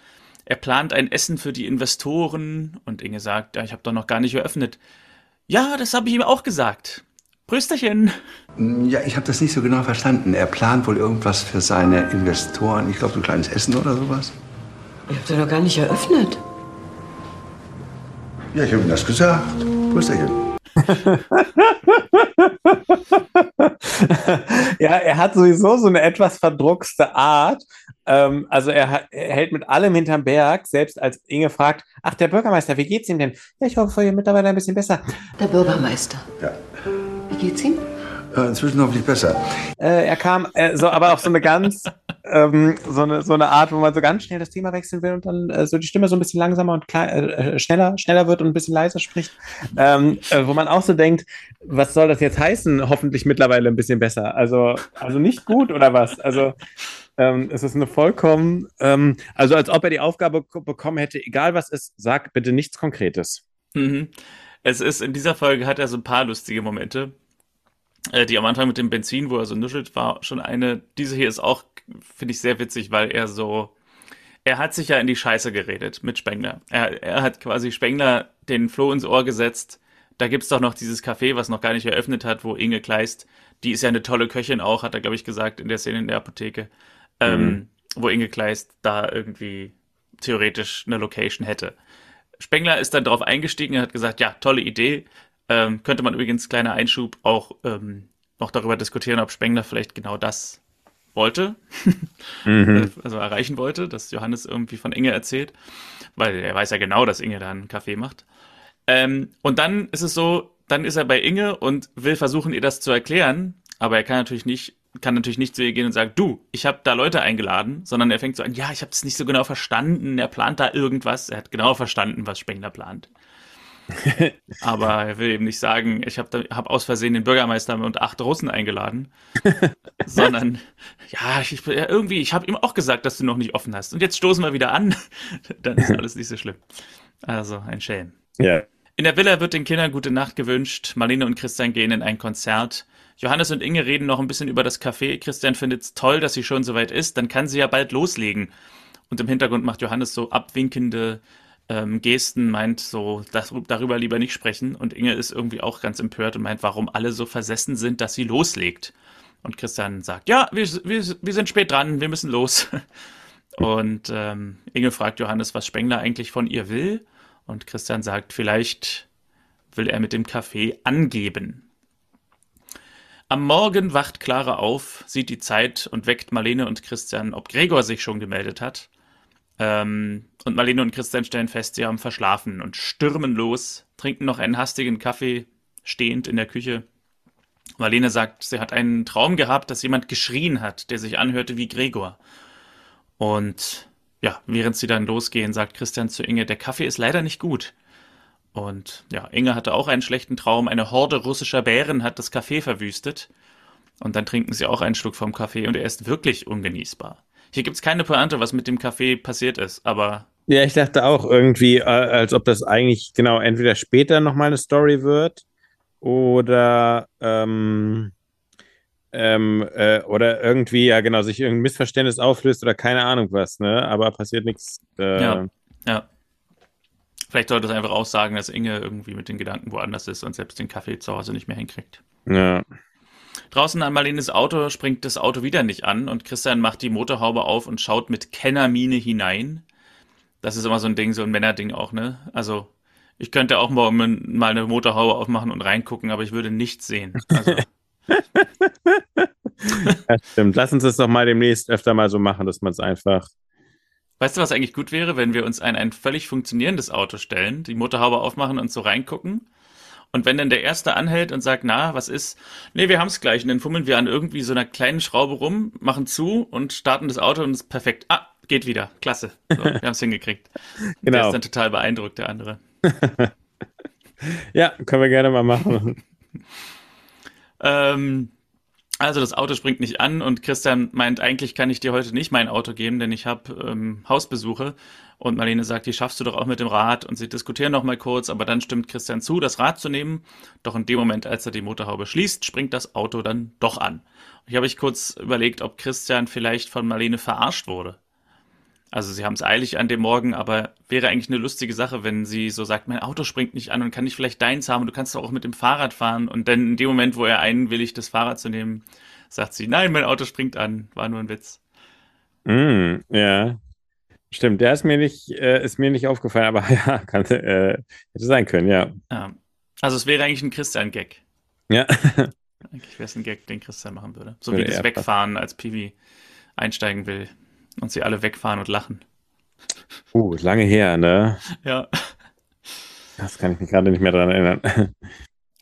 Er plant ein Essen für die Investoren. Und Inge sagt, ja, ich habe doch noch gar nicht eröffnet. Ja, das habe ich ihm auch gesagt. Prösterchen. Ja, ich habe das nicht so genau verstanden. Er plant wohl irgendwas für seine Investoren. Ich glaube, so ein kleines Essen oder sowas. Ich habe doch noch gar nicht eröffnet. Ja, ich habe ihm das gesagt. Prösterchen. [LAUGHS] ja, er hat sowieso so eine etwas verdruckste Art. Ähm, also er, er, hält mit allem hinterm Berg, selbst als Inge fragt, ach, der Bürgermeister, wie geht's ihm denn? Ja, ich hoffe, ihr mittlerweile ein bisschen besser. Der Bürgermeister. Ja. Wie geht's ihm? Äh, inzwischen hoffentlich besser. Äh, er kam äh, so, aber auf so eine ganz, [LAUGHS] ähm, so, eine, so eine Art, wo man so ganz schnell das Thema wechseln will und dann äh, so die Stimme so ein bisschen langsamer und klein, äh, schneller, schneller wird und ein bisschen leiser spricht. Ähm, äh, wo man auch so denkt, was soll das jetzt heißen? Hoffentlich mittlerweile ein bisschen besser. Also, also nicht gut oder was? Also ähm, es ist eine vollkommen, ähm, also als ob er die Aufgabe bekommen hätte, egal was ist, sag bitte nichts Konkretes. Mhm. Es ist in dieser Folge hat er so ein paar lustige Momente. Äh, die am Anfang mit dem Benzin, wo er so nuschelt, war schon eine. Diese hier ist auch, finde ich, sehr witzig, weil er so. Er hat sich ja in die Scheiße geredet mit Spengler. Er, er hat quasi Spengler den Floh ins Ohr gesetzt. Da gibt's doch noch dieses Café, was noch gar nicht eröffnet hat, wo Inge Kleist, die ist ja eine tolle Köchin auch, hat er, glaube ich, gesagt, in der Szene in der Apotheke, ähm, mhm. ähm, wo Inge Kleist da irgendwie theoretisch eine Location hätte. Spengler ist dann darauf eingestiegen und hat gesagt, ja, tolle Idee, ähm, könnte man übrigens, kleiner Einschub, auch ähm, noch darüber diskutieren, ob Spengler vielleicht genau das wollte, [LAUGHS] mhm. also erreichen wollte, dass Johannes irgendwie von Inge erzählt, weil er weiß ja genau, dass Inge da einen Kaffee macht. Ähm, und dann ist es so, dann ist er bei Inge und will versuchen, ihr das zu erklären, aber er kann natürlich nicht, kann natürlich nicht zu ihr gehen und sagen, du, ich habe da Leute eingeladen, sondern er fängt so an, ja, ich habe es nicht so genau verstanden, er plant da irgendwas, er hat genau verstanden, was Spengler plant. [LAUGHS] Aber er will eben nicht sagen, ich habe hab aus Versehen den Bürgermeister und acht Russen eingeladen, [LAUGHS] sondern ja, ich, ja, irgendwie, ich habe ihm auch gesagt, dass du noch nicht offen hast. Und jetzt stoßen wir wieder an, [LAUGHS] dann ist alles nicht so schlimm. Also ein Schelm. Ja. In der Villa wird den Kindern gute Nacht gewünscht. Marlene und Christian gehen in ein Konzert. Johannes und Inge reden noch ein bisschen über das Café. Christian findet es toll, dass sie schon soweit ist. Dann kann sie ja bald loslegen. Und im Hintergrund macht Johannes so abwinkende ähm, Gesten meint so, das, darüber lieber nicht sprechen. Und Inge ist irgendwie auch ganz empört und meint, warum alle so versessen sind, dass sie loslegt. Und Christian sagt, ja, wir, wir, wir sind spät dran, wir müssen los. [LAUGHS] Und ähm, Inge fragt Johannes, was Spengler eigentlich von ihr will. Und Christian sagt, vielleicht will er mit dem Kaffee angeben. Am Morgen wacht Clara auf, sieht die Zeit und weckt Marlene und Christian, ob Gregor sich schon gemeldet hat. Ähm, und Marlene und Christian stellen fest, sie haben verschlafen und stürmen los, trinken noch einen hastigen Kaffee, stehend in der Küche. Marlene sagt, sie hat einen Traum gehabt, dass jemand geschrien hat, der sich anhörte wie Gregor. Und ja, während sie dann losgehen, sagt Christian zu Inge, der Kaffee ist leider nicht gut. Und ja, Inge hatte auch einen schlechten Traum. Eine Horde russischer Bären hat das Kaffee verwüstet. Und dann trinken sie auch einen Schluck vom Kaffee und er ist wirklich ungenießbar. Hier gibt es keine Pointe, was mit dem Kaffee passiert ist, aber. Ja, ich dachte auch irgendwie, äh, als ob das eigentlich genau entweder später nochmal eine Story wird oder ähm, ähm, äh, oder irgendwie, ja genau, sich irgendein Missverständnis auflöst oder keine Ahnung was, ne? Aber passiert nichts. Äh, Ja. Ja. Vielleicht sollte es einfach aussagen, dass Inge irgendwie mit den Gedanken woanders ist und selbst den Kaffee zu Hause nicht mehr hinkriegt. ja. Draußen an Marlenes Auto springt das Auto wieder nicht an und Christian macht die Motorhaube auf und schaut mit Kennermine hinein. Das ist immer so ein Ding, so ein Männerding auch, ne? Also, ich könnte auch morgen mal eine Motorhaube aufmachen und reingucken, aber ich würde nichts sehen. Also, [LAUGHS] [LAUGHS] Ja, stimmt. Lass uns das doch mal demnächst öfter mal so machen, dass man es einfach. weißt du, was eigentlich gut wäre, wenn wir uns ein, ein völlig funktionierendes Auto stellen, die Motorhaube aufmachen und so reingucken? Und wenn dann der Erste anhält und sagt, na, was ist? Nee, wir haben es gleich. Und dann fummeln wir an irgendwie so einer kleinen Schraube rum, machen zu und starten das Auto und es ist perfekt. Ah, geht wieder. Klasse. So, wir haben es [LAUGHS] hingekriegt. Der Genau. ist dann total beeindruckt, der andere. [LAUGHS] Ja, können wir gerne mal machen. [LAUGHS] Ähm, also das Auto springt nicht an und Christian meint, eigentlich kann ich dir heute nicht mein Auto geben, denn ich habe ähm, Hausbesuche. Und Marlene sagt, die schaffst du doch auch mit dem Rad. Und sie diskutieren noch mal kurz, aber dann stimmt Christian zu, das Rad zu nehmen. Doch in dem Moment, als er die Motorhaube schließt, springt das Auto dann doch an. Ich habe ich kurz überlegt, ob Christian vielleicht von Marlene verarscht wurde. Also sie haben es eilig an dem Morgen, aber wäre eigentlich eine lustige Sache, wenn sie so sagt, mein Auto springt nicht an und kann ich vielleicht deins haben, du kannst doch auch mit dem Fahrrad fahren. Und dann in dem Moment, wo er einwilligt, das Fahrrad zu nehmen, sagt sie, nein, mein Auto springt an, war nur ein Witz. Mm, ja. Stimmt, der ist mir nicht, äh, ist mir nicht aufgefallen, aber [LAUGHS] ja, kann, äh, hätte sein können, ja. Ja. Also es wäre eigentlich ein Christian-Gag. Ja. [LAUGHS] Eigentlich wäre es ein Gag, den Christian machen würde. So Würde wie das Wegfahren, als Piwi einsteigen will und sie alle wegfahren und lachen. Uh, ist lange her, ne? Ja. Das kann ich mich gerade nicht mehr dran erinnern.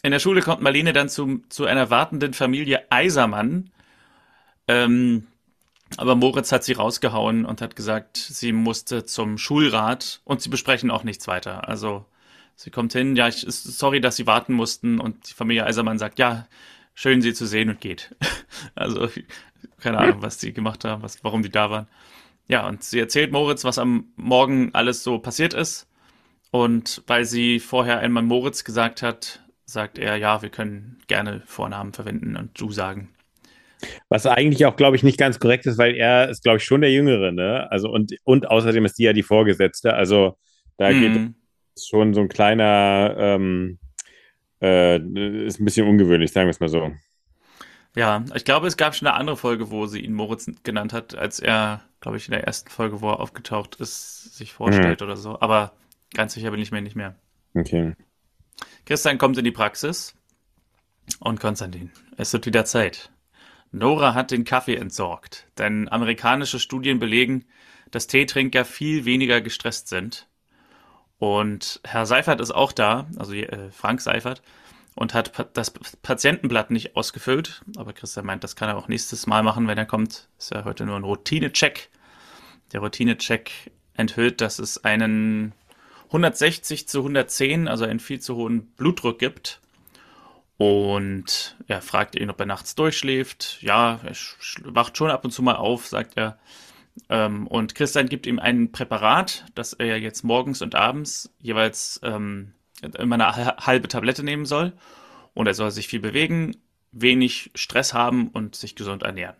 In der Schule kommt Marlene dann zu, zu einer wartenden Familie Eisermann. Ähm, aber Moritz hat sie rausgehauen und hat gesagt, sie musste zum Schulrat und sie besprechen auch nichts weiter. Also sie kommt hin, ja, ich, sorry, dass sie warten mussten und die Familie Eisermann sagt, ja, schön sie zu sehen und geht. [LAUGHS] Also keine Ahnung, was die gemacht haben, was, warum die da waren. Ja, und sie erzählt Moritz, was am Morgen alles so passiert ist. Und weil sie vorher einmal Moritz gesagt hat, sagt er, ja, wir können gerne Vornamen verwenden und du sagen. Was eigentlich auch, glaube ich, nicht ganz korrekt ist, weil er ist, glaube ich, schon der Jüngere, ne? Also und, und außerdem ist die ja die Vorgesetzte. Also da geht Hm. es schon so ein kleiner, ähm, äh, ist ein bisschen ungewöhnlich, sagen wir es mal so. Ja, ich glaube, es gab schon eine andere Folge, wo sie ihn Moritz genannt hat, als er, glaube ich, in der ersten Folge, wo er aufgetaucht ist, sich vorstellt oder so. Aber ganz sicher bin ich mir nicht mehr. Okay. Christian kommt in die Praxis und Konstantin, es wird wieder Zeit. Nora hat den Kaffee entsorgt, denn amerikanische Studien belegen, dass Teetrinker viel weniger gestresst sind. Und Herr Seifert ist auch da, also äh, Frank Seifert, und hat pa das Patientenblatt nicht ausgefüllt. Aber Christian meint, das kann er auch nächstes Mal machen, wenn er kommt. Ist ja heute nur ein Routinecheck. Der Routinecheck enthüllt, dass es einen 160 zu 110, also einen viel zu hohen Blutdruck gibt. Und er fragt ihn, ob er nachts durchschläft. Ja, er wacht schon ab und zu mal auf, sagt er. Ähm, und Christian gibt ihm ein Präparat, das er jetzt morgens und abends jeweils ähm, immer eine ha- halbe Tablette nehmen soll. Und er soll sich viel bewegen, wenig Stress haben und sich gesund ernähren.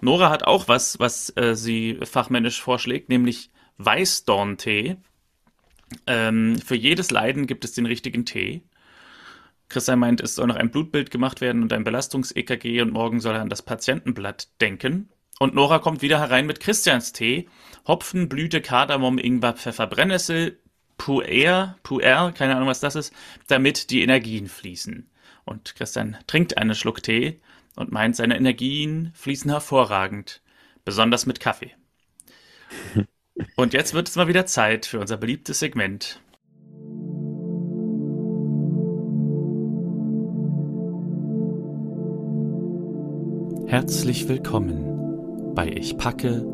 Nora hat auch was, was äh, sie fachmännisch vorschlägt, nämlich Weißdorntee. Ähm, für jedes Leiden gibt es den richtigen Tee. Christian meint, es soll noch ein Blutbild gemacht werden und ein Belastungs-EKG und morgen soll er an das Patientenblatt denken. Und Nora kommt wieder herein mit Christians Tee. Hopfen, Blüte, Kardamom, Ingwer, Pfeffer, Brennnessel, Puer, Puer, keine Ahnung, was das ist, damit die Energien fließen. Und Christian trinkt einen Schluck Tee und meint, seine Energien fließen hervorragend, besonders mit Kaffee. [LAUGHS] Und jetzt wird es mal wieder Zeit für unser beliebtes Segment. Herzlich willkommen bei Ich packe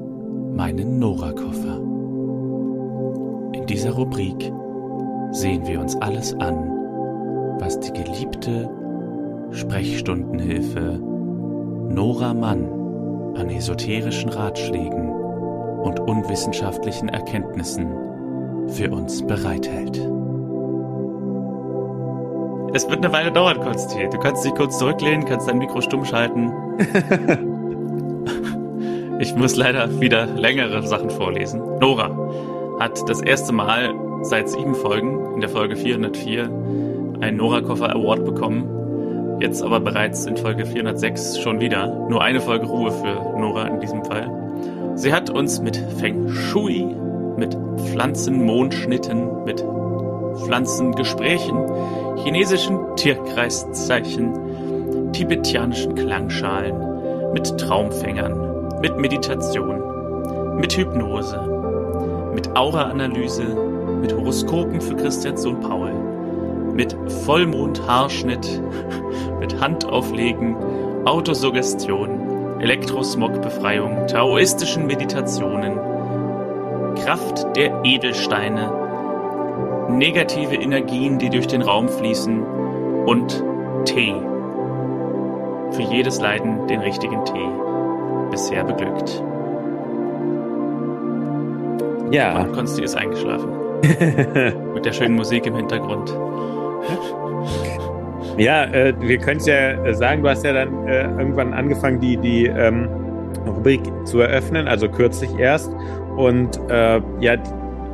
meinen Nora-Koffer. In dieser Rubrik sehen wir uns alles an, was die geliebte Sprechstundenhilfe Nora Mann an esoterischen Ratschlägen und unwissenschaftlichen Erkenntnissen für uns bereithält. Es wird eine Weile dauern, Konsti. Du kannst dich kurz zurücklehnen, kannst dein Mikro stumm schalten. [LAUGHS] ich muss leider wieder längere Sachen vorlesen. Nora hat das erste Mal seit sieben Folgen, in der Folge 404, einen Nora Koffer Award bekommen. Jetzt aber bereits in Folge 406 schon wieder. Nur eine Folge Ruhe für Nora in diesem Fall. Sie hat uns mit Feng Shui, mit Pflanzenmondschnitten, mit Pflanzengesprächen, chinesischen Tierkreiszeichen, tibetianischen Klangschalen, mit Traumfängern, mit Meditation, mit Hypnose, mit Aura-Analyse, mit Horoskopen für Christians Sohn Paul, mit Vollmond-Haarschnitt, [LAUGHS] mit Handauflegen, Autosuggestion, Elektrosmog-Befreiung, taoistischen Meditationen, Kraft der Edelsteine, negative Energien, die durch den Raum fließen und Tee. Für jedes Leiden den richtigen Tee. Bisher beglückt. Ja. Und Konsti ist eingeschlafen. [LAUGHS] Mit der schönen Musik im Hintergrund. Ja, äh, wir können es ja sagen, du hast ja dann äh, irgendwann angefangen, die, die ähm, Rubrik zu eröffnen, also kürzlich erst. Und äh, ja,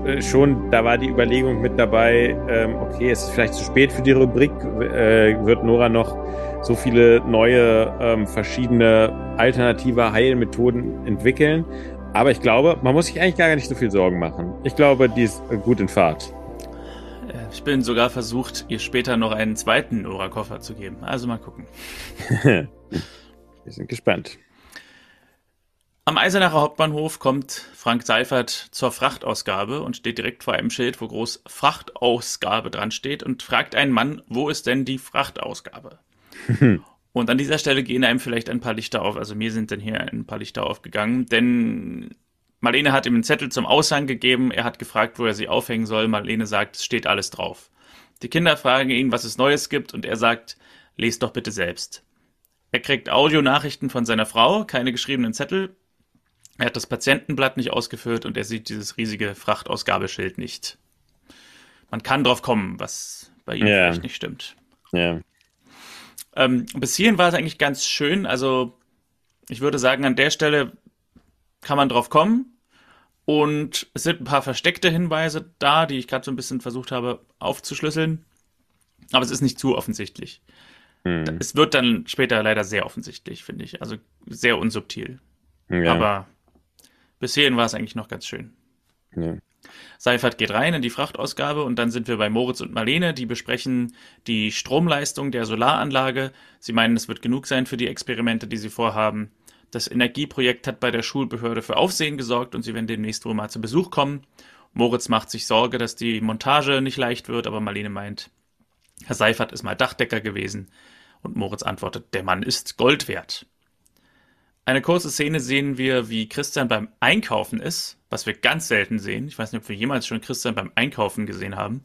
äh, schon, da war die Überlegung mit dabei, ähm, okay, es ist vielleicht zu spät für die Rubrik, äh, wird Nora noch so viele neue, ähm, verschiedene alternative Heilmethoden entwickeln. Aber ich glaube, man muss sich eigentlich gar nicht so viel Sorgen machen. Ich glaube, die ist gut in Fahrt. Äh, ich bin sogar versucht, ihr später noch einen zweiten Nora-Koffer zu geben. Also mal gucken. [LAUGHS] Wir sind gespannt. Am Eisenacher Hauptbahnhof kommt Frank Seifert zur Frachtausgabe und steht direkt vor einem Schild, wo groß Frachtausgabe dran steht und fragt einen Mann, wo ist denn die Frachtausgabe? [LAUGHS] und an dieser Stelle gehen einem vielleicht ein paar Lichter auf. Also mir sind dann hier ein paar Lichter aufgegangen, denn Marlene hat ihm einen Zettel zum Aushang gegeben. Er hat gefragt, wo er sie aufhängen soll. Marlene sagt, es steht alles drauf. Die Kinder fragen ihn, was es Neues gibt und er sagt, lest doch bitte selbst. Er kriegt Audionachrichten von seiner Frau, keine geschriebenen Zettel, er hat das Patientenblatt nicht ausgefüllt und er sieht dieses riesige Frachtausgabeschild nicht. Man kann drauf kommen, was bei ihm Ja. vielleicht nicht stimmt. Ja. Ähm, bis hierhin war es eigentlich ganz schön. Also ich würde sagen, an der Stelle kann man drauf kommen. Und es sind ein paar versteckte Hinweise da, die ich gerade so ein bisschen versucht habe aufzuschlüsseln. Aber es ist nicht zu offensichtlich. Hm. Es wird dann später leider sehr offensichtlich, finde ich. Also sehr unsubtil. ja. Aber bis hierhin war es eigentlich noch ganz schön. ja. Seifert geht rein in die Frachtausgabe und dann sind wir bei Moritz und Marlene, die besprechen die Stromleistung der Solaranlage. Sie meinen, es wird genug sein für die Experimente, die sie vorhaben. Das Energieprojekt hat bei der Schulbehörde für Aufsehen gesorgt und sie werden demnächst wohl mal zu Besuch kommen. Moritz macht sich Sorge, dass die Montage nicht leicht wird, aber Marlene meint, Herr Seifert ist mal Dachdecker gewesen. Und Moritz antwortet, der Mann ist Gold wert. Eine kurze Szene sehen wir, wie Christian beim Einkaufen ist, was wir ganz selten sehen. Ich weiß nicht, ob wir jemals schon Christian beim Einkaufen gesehen haben.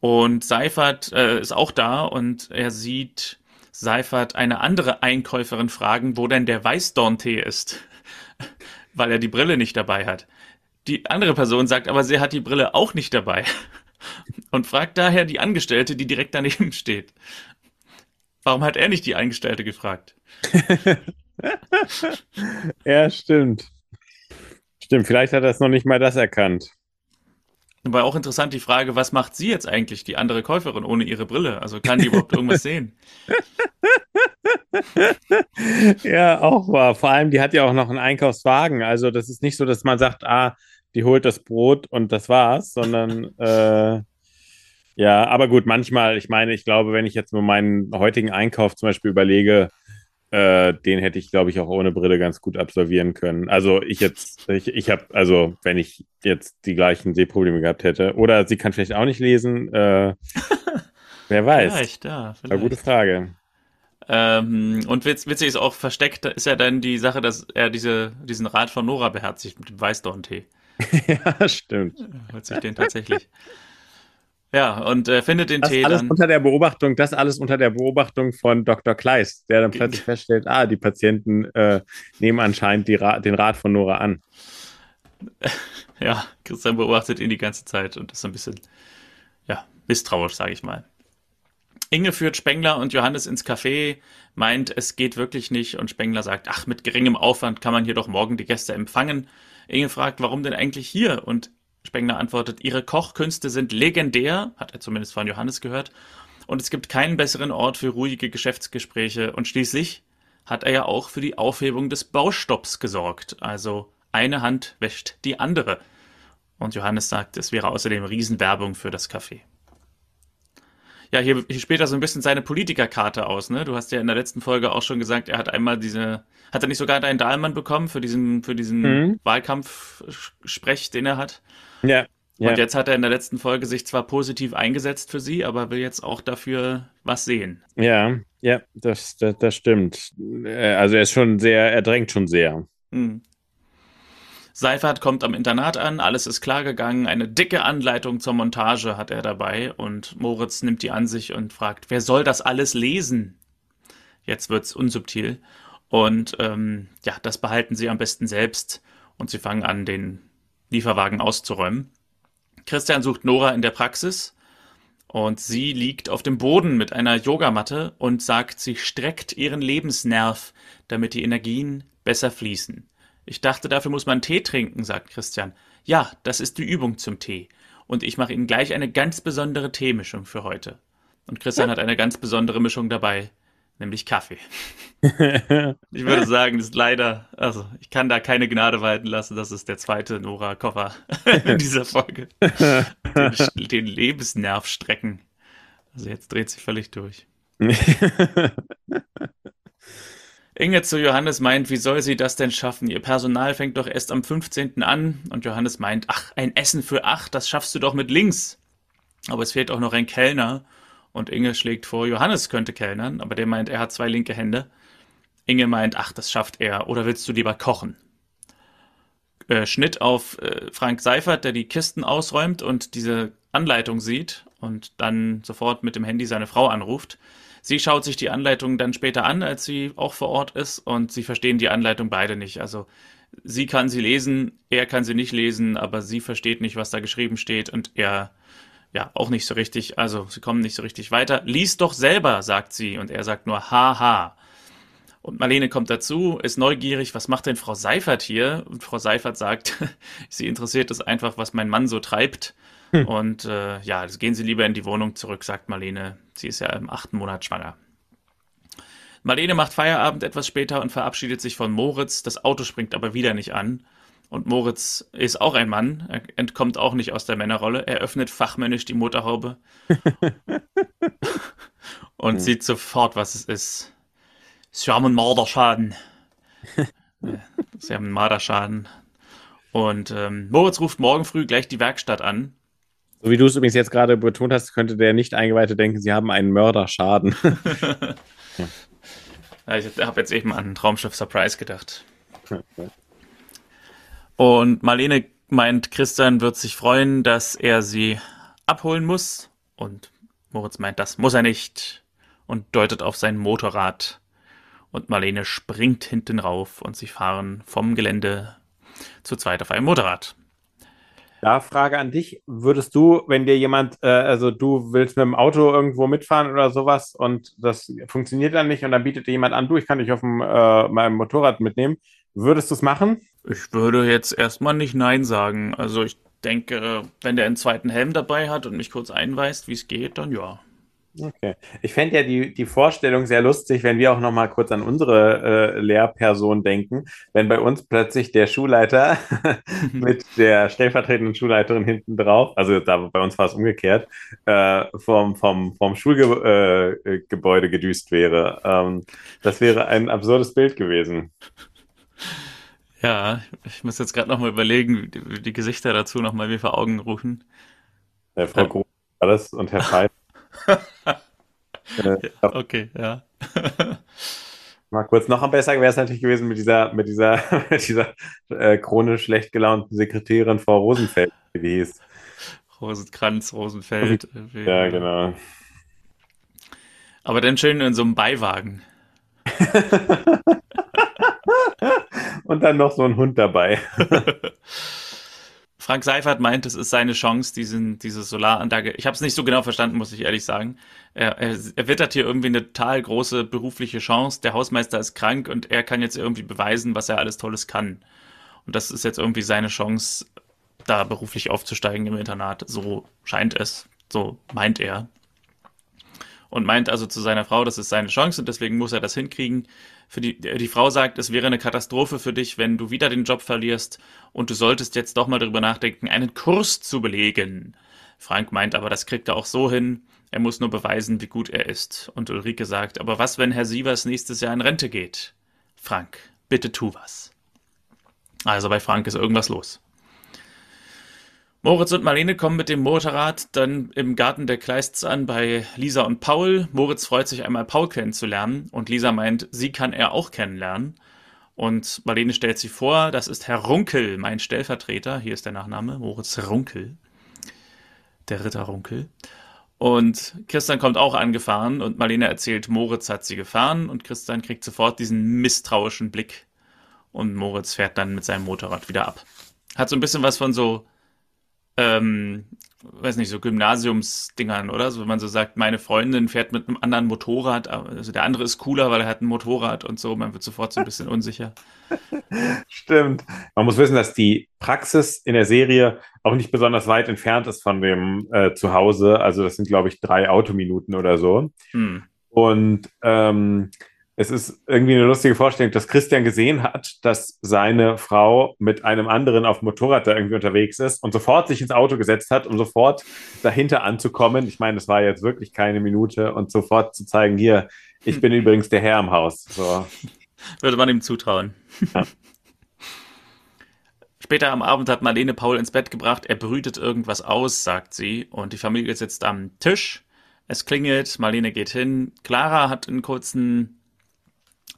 Und Seifert äh, ist auch da und er sieht Seifert eine andere Einkäuferin fragen, wo denn der Weißdorntee ist, [LAUGHS] weil er die Brille nicht dabei hat. Die andere Person sagt aber, sie hat die Brille auch nicht dabei [LAUGHS] und fragt daher die Angestellte, die direkt daneben steht. Warum hat er nicht die Angestellte gefragt? [LAUGHS] ja, stimmt. Stimmt, vielleicht hat er es noch nicht mal das erkannt. War auch interessant die Frage, was macht sie jetzt eigentlich, die andere Käuferin, ohne ihre Brille? Also kann die überhaupt irgendwas sehen? [LAUGHS] Ja, auch wahr. Vor allem, die hat ja auch noch einen Einkaufswagen. Also, das ist nicht so, dass man sagt, ah, die holt das Brot und das war's, sondern [LAUGHS] äh, ja, aber gut, manchmal, ich meine, ich glaube, wenn ich jetzt nur meinen heutigen Einkauf zum Beispiel überlege, äh, den hätte ich, glaube ich, auch ohne Brille ganz gut absolvieren können. Also ich jetzt, ich, ich habe, also wenn ich jetzt die gleichen Sehprobleme gehabt hätte, oder sie kann vielleicht auch nicht lesen, äh, [LAUGHS] wer weiß. Vielleicht, ja. Eine gute Vielleicht. Frage. Ähm, und witz, witzig ist auch versteckt, ist ja dann die Sache, dass er diese, diesen Rat von Nora beherzigt mit dem Weißdorntee. [LAUGHS] ja, stimmt. Holt sich den tatsächlich. Ja, und äh, findet den Das Tee alles dann. unter der Beobachtung, das alles unter der Beobachtung von Dr. Kleist, der dann plötzlich feststellt, ah, die Patienten äh, nehmen anscheinend die Ra den Rat von Nora an. [LAUGHS] Ja, Christian beobachtet ihn die ganze Zeit und ist ein bisschen, ja, misstrauisch, sage ich mal. Inge führt Spengler und Johannes ins Café, meint, es geht wirklich nicht und Spengler sagt, ach, mit geringem Aufwand kann man hier doch morgen die Gäste empfangen. Inge fragt, warum denn eigentlich hier? Und Spengler antwortet, ihre Kochkünste sind legendär, hat er zumindest von Johannes gehört, und es gibt keinen besseren Ort für ruhige Geschäftsgespräche und schließlich hat er ja auch für die Aufhebung des Baustopps gesorgt. Also eine Hand wäscht die andere. Und Johannes sagt, es wäre außerdem Riesenwerbung für das Café. Ja, hier, hier spielt er so ein bisschen seine Politikerkarte aus, ne? Du hast ja in der letzten Folge auch schon gesagt, er hat einmal diese, hat er nicht sogar deinen Dahlmann bekommen für diesen, für diesen mhm. Wahlkampfsprech, den er hat? Ja. Ja. Und jetzt hat er in der letzten Folge sich zwar positiv eingesetzt für sie, aber will jetzt auch dafür was sehen. Ja, ja, das, das, das stimmt. Äh, also er ist schon sehr, er drängt schon sehr. Hm. Seifert kommt am Internat an, alles ist klar gegangen, eine dicke Anleitung zur Montage hat er dabei und Moritz nimmt die an sich und fragt, wer soll das alles lesen? Jetzt wird's unsubtil. Und ähm, ja, das behalten sie am besten selbst und sie fangen an, den Lieferwagen auszuräumen. Christian sucht Nora in der Praxis und sie liegt auf dem Boden mit einer Yogamatte und sagt, sie streckt ihren Lebensnerv, damit die Energien besser fließen. Ich dachte, dafür muss man Tee trinken, sagt Christian. Ja, das ist die Übung zum Tee. Und ich mache Ihnen gleich eine ganz besondere Teemischung für heute. Und Christian hat eine ganz besondere Mischung dabei nämlich Kaffee. [LAUGHS] ich würde sagen, das ist leider, also ich kann da keine Gnade walten lassen, das ist der zweite Nora Koffer in [LAUGHS] dieser Folge. Den, den Lebensnerv strecken. Also jetzt dreht sich völlig durch. [LAUGHS] Inge zu Johannes meint, wie soll sie das denn schaffen? Ihr Personal fängt doch erst am 15. an. Und Johannes meint, ach, ein Essen für acht, das schaffst du doch mit links. Aber es fehlt auch noch ein Kellner. Und Inge schlägt vor, Johannes könnte kellnern, aber der meint, er hat zwei linke Hände. Inge meint, ach, das schafft er. Oder willst du lieber kochen? Äh, Schnitt auf äh, Frank Seifert, der die Kisten ausräumt und diese Anleitung sieht und dann sofort mit dem Handy seine Frau anruft. Sie schaut sich die Anleitung dann später an, als sie auch vor Ort ist und sie verstehen die Anleitung beide nicht. Also sie kann sie lesen, er kann sie nicht lesen, aber sie versteht nicht, was da geschrieben steht und er ja, auch nicht so richtig, also sie kommen nicht so richtig weiter. Lies doch selber, sagt sie, und er sagt nur haha. Und Marlene kommt dazu, ist neugierig, was macht denn Frau Seifert hier? Und Frau Seifert sagt, [LAUGHS] sie interessiert es einfach, was mein Mann so treibt. Hm. Und äh, ja, gehen Sie lieber in die Wohnung zurück, sagt Marlene. Sie ist ja im achten Monat schwanger. Marlene macht Feierabend etwas später und verabschiedet sich von Moritz. Das Auto springt aber wieder nicht an. Und Moritz ist auch ein Mann, er entkommt auch nicht aus der Männerrolle. Er öffnet fachmännisch die Motorhaube [LAUGHS] und mhm. sieht sofort, was es ist. Sie haben einen Marderschaden. [LAUGHS] Sie haben einen Marderschaden. Und ähm, Moritz ruft morgen früh gleich die Werkstatt an. So wie du es übrigens jetzt gerade betont hast, könnte der Nicht-Eingeweihte denken, sie haben einen Mörderschaden. [LAUGHS] ja. ich habe jetzt eben an Traumschiff Surprise gedacht. Und Marlene meint, Christian wird sich freuen, dass er sie abholen muss. Und Moritz meint, das muss er nicht. Und deutet auf sein Motorrad. Und Marlene springt hinten rauf und sie fahren vom Gelände zu zweit auf einem Motorrad. Ja, Frage an dich. Würdest du, wenn dir jemand, äh, also du willst mit dem Auto irgendwo mitfahren oder sowas und das funktioniert dann nicht und dann bietet dir jemand an, du, ich kann dich auf dem, äh, meinem Motorrad mitnehmen, würdest du es machen? Ich würde jetzt erstmal nicht Nein sagen. Also ich denke, wenn der einen zweiten Helm dabei hat und mich kurz einweist, wie es geht, dann ja. Okay. Ich fände ja die, die Vorstellung sehr lustig, wenn wir auch noch mal kurz an unsere äh, Lehrperson denken, wenn bei uns plötzlich der Schulleiter [LAUGHS] mit der stellvertretenden Schulleiterin hinten drauf, also da bei uns war es umgekehrt, äh, vom, vom, vom Schulgebäude äh, gedüst wäre. Ähm, das wäre ein absurdes Bild gewesen. Ja, ich muss jetzt gerade nochmal überlegen, die, die, Gesichter dazu nochmal wie vor Augen rufen. Herr Frau Groß alles und Herr Feit. [LAUGHS] äh, okay, ja. [LAUGHS] Mal kurz noch besser wäre es natürlich gewesen mit dieser, mit dieser, [LAUGHS] mit dieser äh, chronisch schlecht gelaunten Sekretärin Frau Rosenfeld, wie hieß. Rosenkranz, Rosenfeld. Ja, genau. Aber dann schön in so einem Beiwagen. Und dann noch so ein Hund dabei. [LAUGHS] Frank Seifert meint, es ist seine Chance, diesen, diese Solaranlage. Ich habe es nicht so genau verstanden, muss ich ehrlich sagen. Er, er, er wittert hier irgendwie eine total große berufliche Chance. Der Hausmeister ist krank und er kann jetzt irgendwie beweisen, was er alles Tolles kann. Und das ist jetzt irgendwie seine Chance, da beruflich aufzusteigen im Internat. So scheint es. So meint er. Und meint also zu seiner Frau, das ist seine Chance und deswegen muss er das hinkriegen. Für die, die Frau sagt, es wäre eine Katastrophe für dich, wenn du wieder den Job verlierst und du solltest jetzt doch mal darüber nachdenken, einen Kurs zu belegen. Frank meint aber, das kriegt er auch so hin. Er muss nur beweisen, wie gut er ist. Und Ulrike sagt, aber was, wenn Herr Sievers nächstes Jahr in Rente geht? Frank, bitte tu was. Also bei Frank ist irgendwas los. Moritz und Marlene kommen mit dem Motorrad dann im Garten der Kleists an bei Lisa und Paul. Moritz freut sich einmal Paul kennenzulernen und Lisa meint, sie kann er auch kennenlernen. Und Marlene stellt sie vor, das ist Herr Runkel, mein Stellvertreter. Hier ist der Nachname, Moritz Runkel. Der Ritter Runkel. Und Christian kommt auch angefahren und Marlene erzählt, Moritz hat sie gefahren und Christian kriegt sofort diesen misstrauischen Blick und Moritz fährt dann mit seinem Motorrad wieder ab. Hat so ein bisschen was von so ähm, weiß nicht, so Gymnasiumsdingern, oder? So, wenn man so sagt, meine Freundin fährt mit einem anderen Motorrad, also der andere ist cooler, weil er hat ein Motorrad und so, man wird sofort so ein bisschen unsicher. [LAUGHS] Stimmt. Man muss wissen, dass die Praxis in der Serie auch nicht besonders weit entfernt ist von dem äh, Zuhause. Also das sind, glaube ich, drei Autominuten oder so. Hm. Und ähm, es ist irgendwie eine lustige Vorstellung, dass Christian gesehen hat, dass seine Frau mit einem anderen auf dem Motorrad da irgendwie unterwegs ist und sofort sich ins Auto gesetzt hat, um sofort dahinter anzukommen. Ich meine, das war jetzt wirklich keine Minute und sofort zu zeigen, hier, ich bin übrigens der Herr im Haus. So. Würde man ihm zutrauen. Ja. [LAUGHS] Später am Abend hat Marlene Paul ins Bett gebracht. Er brütet irgendwas aus, sagt sie. Und die Familie sitzt am Tisch. Es klingelt, Marlene geht hin. Clara hat einen kurzen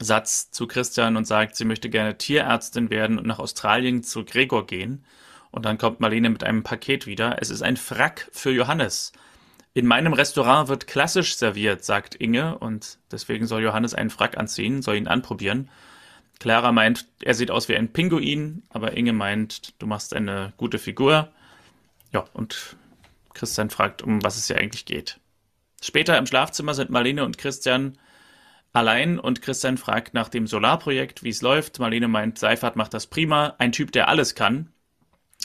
Satz zu Christian und sagt, sie möchte gerne Tierärztin werden und nach Australien zu Gregor gehen. Und dann kommt Marlene mit einem Paket wieder. Es ist ein Frack für Johannes. In meinem Restaurant wird klassisch serviert, sagt Inge, und deswegen soll Johannes einen Frack anziehen, soll ihn anprobieren. Clara meint, er sieht aus wie ein Pinguin, aber Inge meint, du machst eine gute Figur. Ja, und Christian fragt, um was es hier eigentlich geht. Später im Schlafzimmer sind Marlene und Christian allein und Christian fragt nach dem Solarprojekt, wie es läuft. Marlene meint, Seifert macht das prima, ein Typ, der alles kann.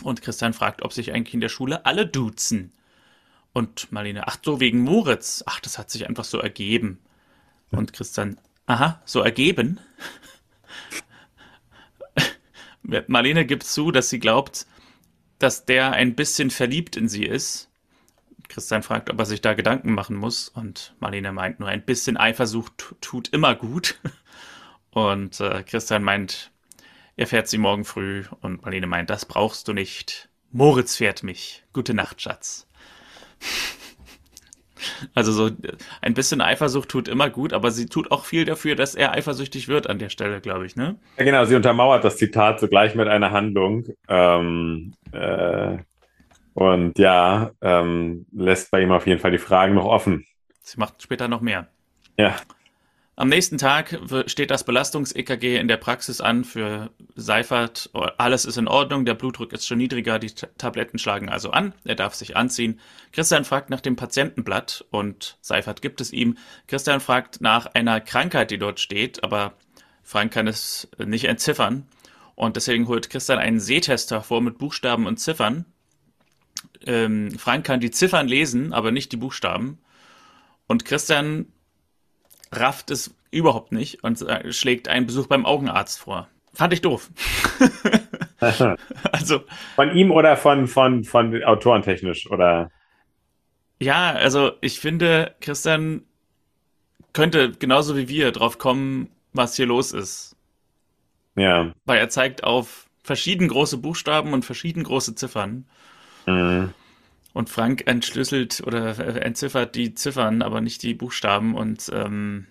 Und Christian fragt, ob sich eigentlich in der Schule alle duzen. Und Marlene, ach so, wegen Moritz. Ach, das hat sich einfach so ergeben. Und Christian, aha, so ergeben? [LAUGHS] Marlene gibt zu, dass sie glaubt, dass der ein bisschen verliebt in sie ist Christian fragt, ob er sich da Gedanken machen muss. Und Marlene meint, nur ein bisschen Eifersucht tut immer gut. [LAUGHS] Und äh, Christian meint, er fährt sie morgen früh. Und Marlene meint, das brauchst du nicht. Moritz fährt mich. Gute Nacht, Schatz. [LAUGHS] Also so ein bisschen Eifersucht tut immer gut, aber sie tut auch viel dafür, dass er eifersüchtig wird an der Stelle, glaube ich, ne? Ja, genau, sie untermauert das Zitat sogleich mit einer Handlung. Ähm, äh, und ja, ähm, lässt bei ihm auf jeden Fall die Fragen noch offen. Sie macht später noch mehr. Ja. Am nächsten Tag steht das Belastungs-EKG in der Praxis an für Seifert. Alles ist in Ordnung, der Blutdruck ist schon niedriger, die Tabletten schlagen also an, er darf sich anziehen. Christian fragt nach dem Patientenblatt und Seifert gibt es ihm. Christian fragt nach einer Krankheit, die dort steht, aber Frank kann es nicht entziffern. Und deswegen holt Christian einen Sehtest hervor mit Buchstaben und Ziffern ähm, Frank kann die Ziffern lesen, aber nicht die Buchstaben. Und Christian rafft es überhaupt nicht und äh, schlägt einen Besuch beim Augenarzt vor. Fand ich doof. [LAUGHS] also von ihm oder von von von Autoren technisch oder? Ja, also ich finde Christian könnte genauso wie wir drauf kommen, was hier los ist. Ja. Weil er zeigt auf verschieden große Buchstaben und verschieden große Ziffern. Mhm. Und Frank entschlüsselt oder entziffert die Ziffern, aber nicht die Buchstaben und ähm,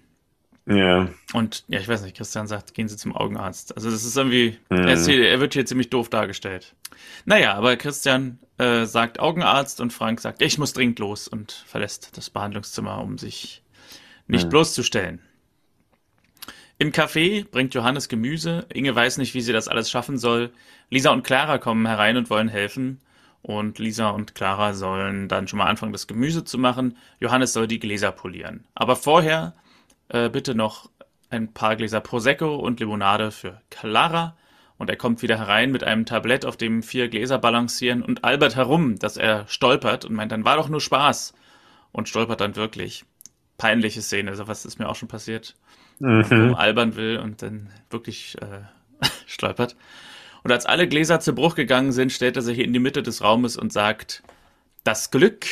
ja. Und ja, ich weiß nicht, Christian sagt, gehen Sie zum Augenarzt. Also das ist irgendwie, mhm. er, ist hier, er, wird hier ziemlich doof dargestellt. Naja, aber Christian äh, sagt Augenarzt und Frank sagt, ich muss dringend los und verlässt das Behandlungszimmer, um sich nicht mhm. bloßzustellen. Im Café bringt Johannes Gemüse. Inge weiß nicht, wie sie das alles schaffen soll. Lisa und Clara kommen herein und wollen helfen. Und Lisa und Clara sollen dann schon mal anfangen, das Gemüse zu machen. Johannes soll die Gläser polieren. Aber vorher äh, bitte noch ein paar Gläser Prosecco und Limonade für Clara. Und er kommt wieder herein mit einem Tablett, auf dem vier Gläser balancieren und albert herum, dass er stolpert und meint, dann war doch nur Spaß. Und stolpert dann wirklich. Peinliche Szene, also was ist mir auch schon passiert. Mhm. albern will und dann wirklich äh, [LAUGHS] stolpert. Und als alle Gläser zu Bruch gegangen sind, stellt er sich in die Mitte des Raumes und sagt, das Glück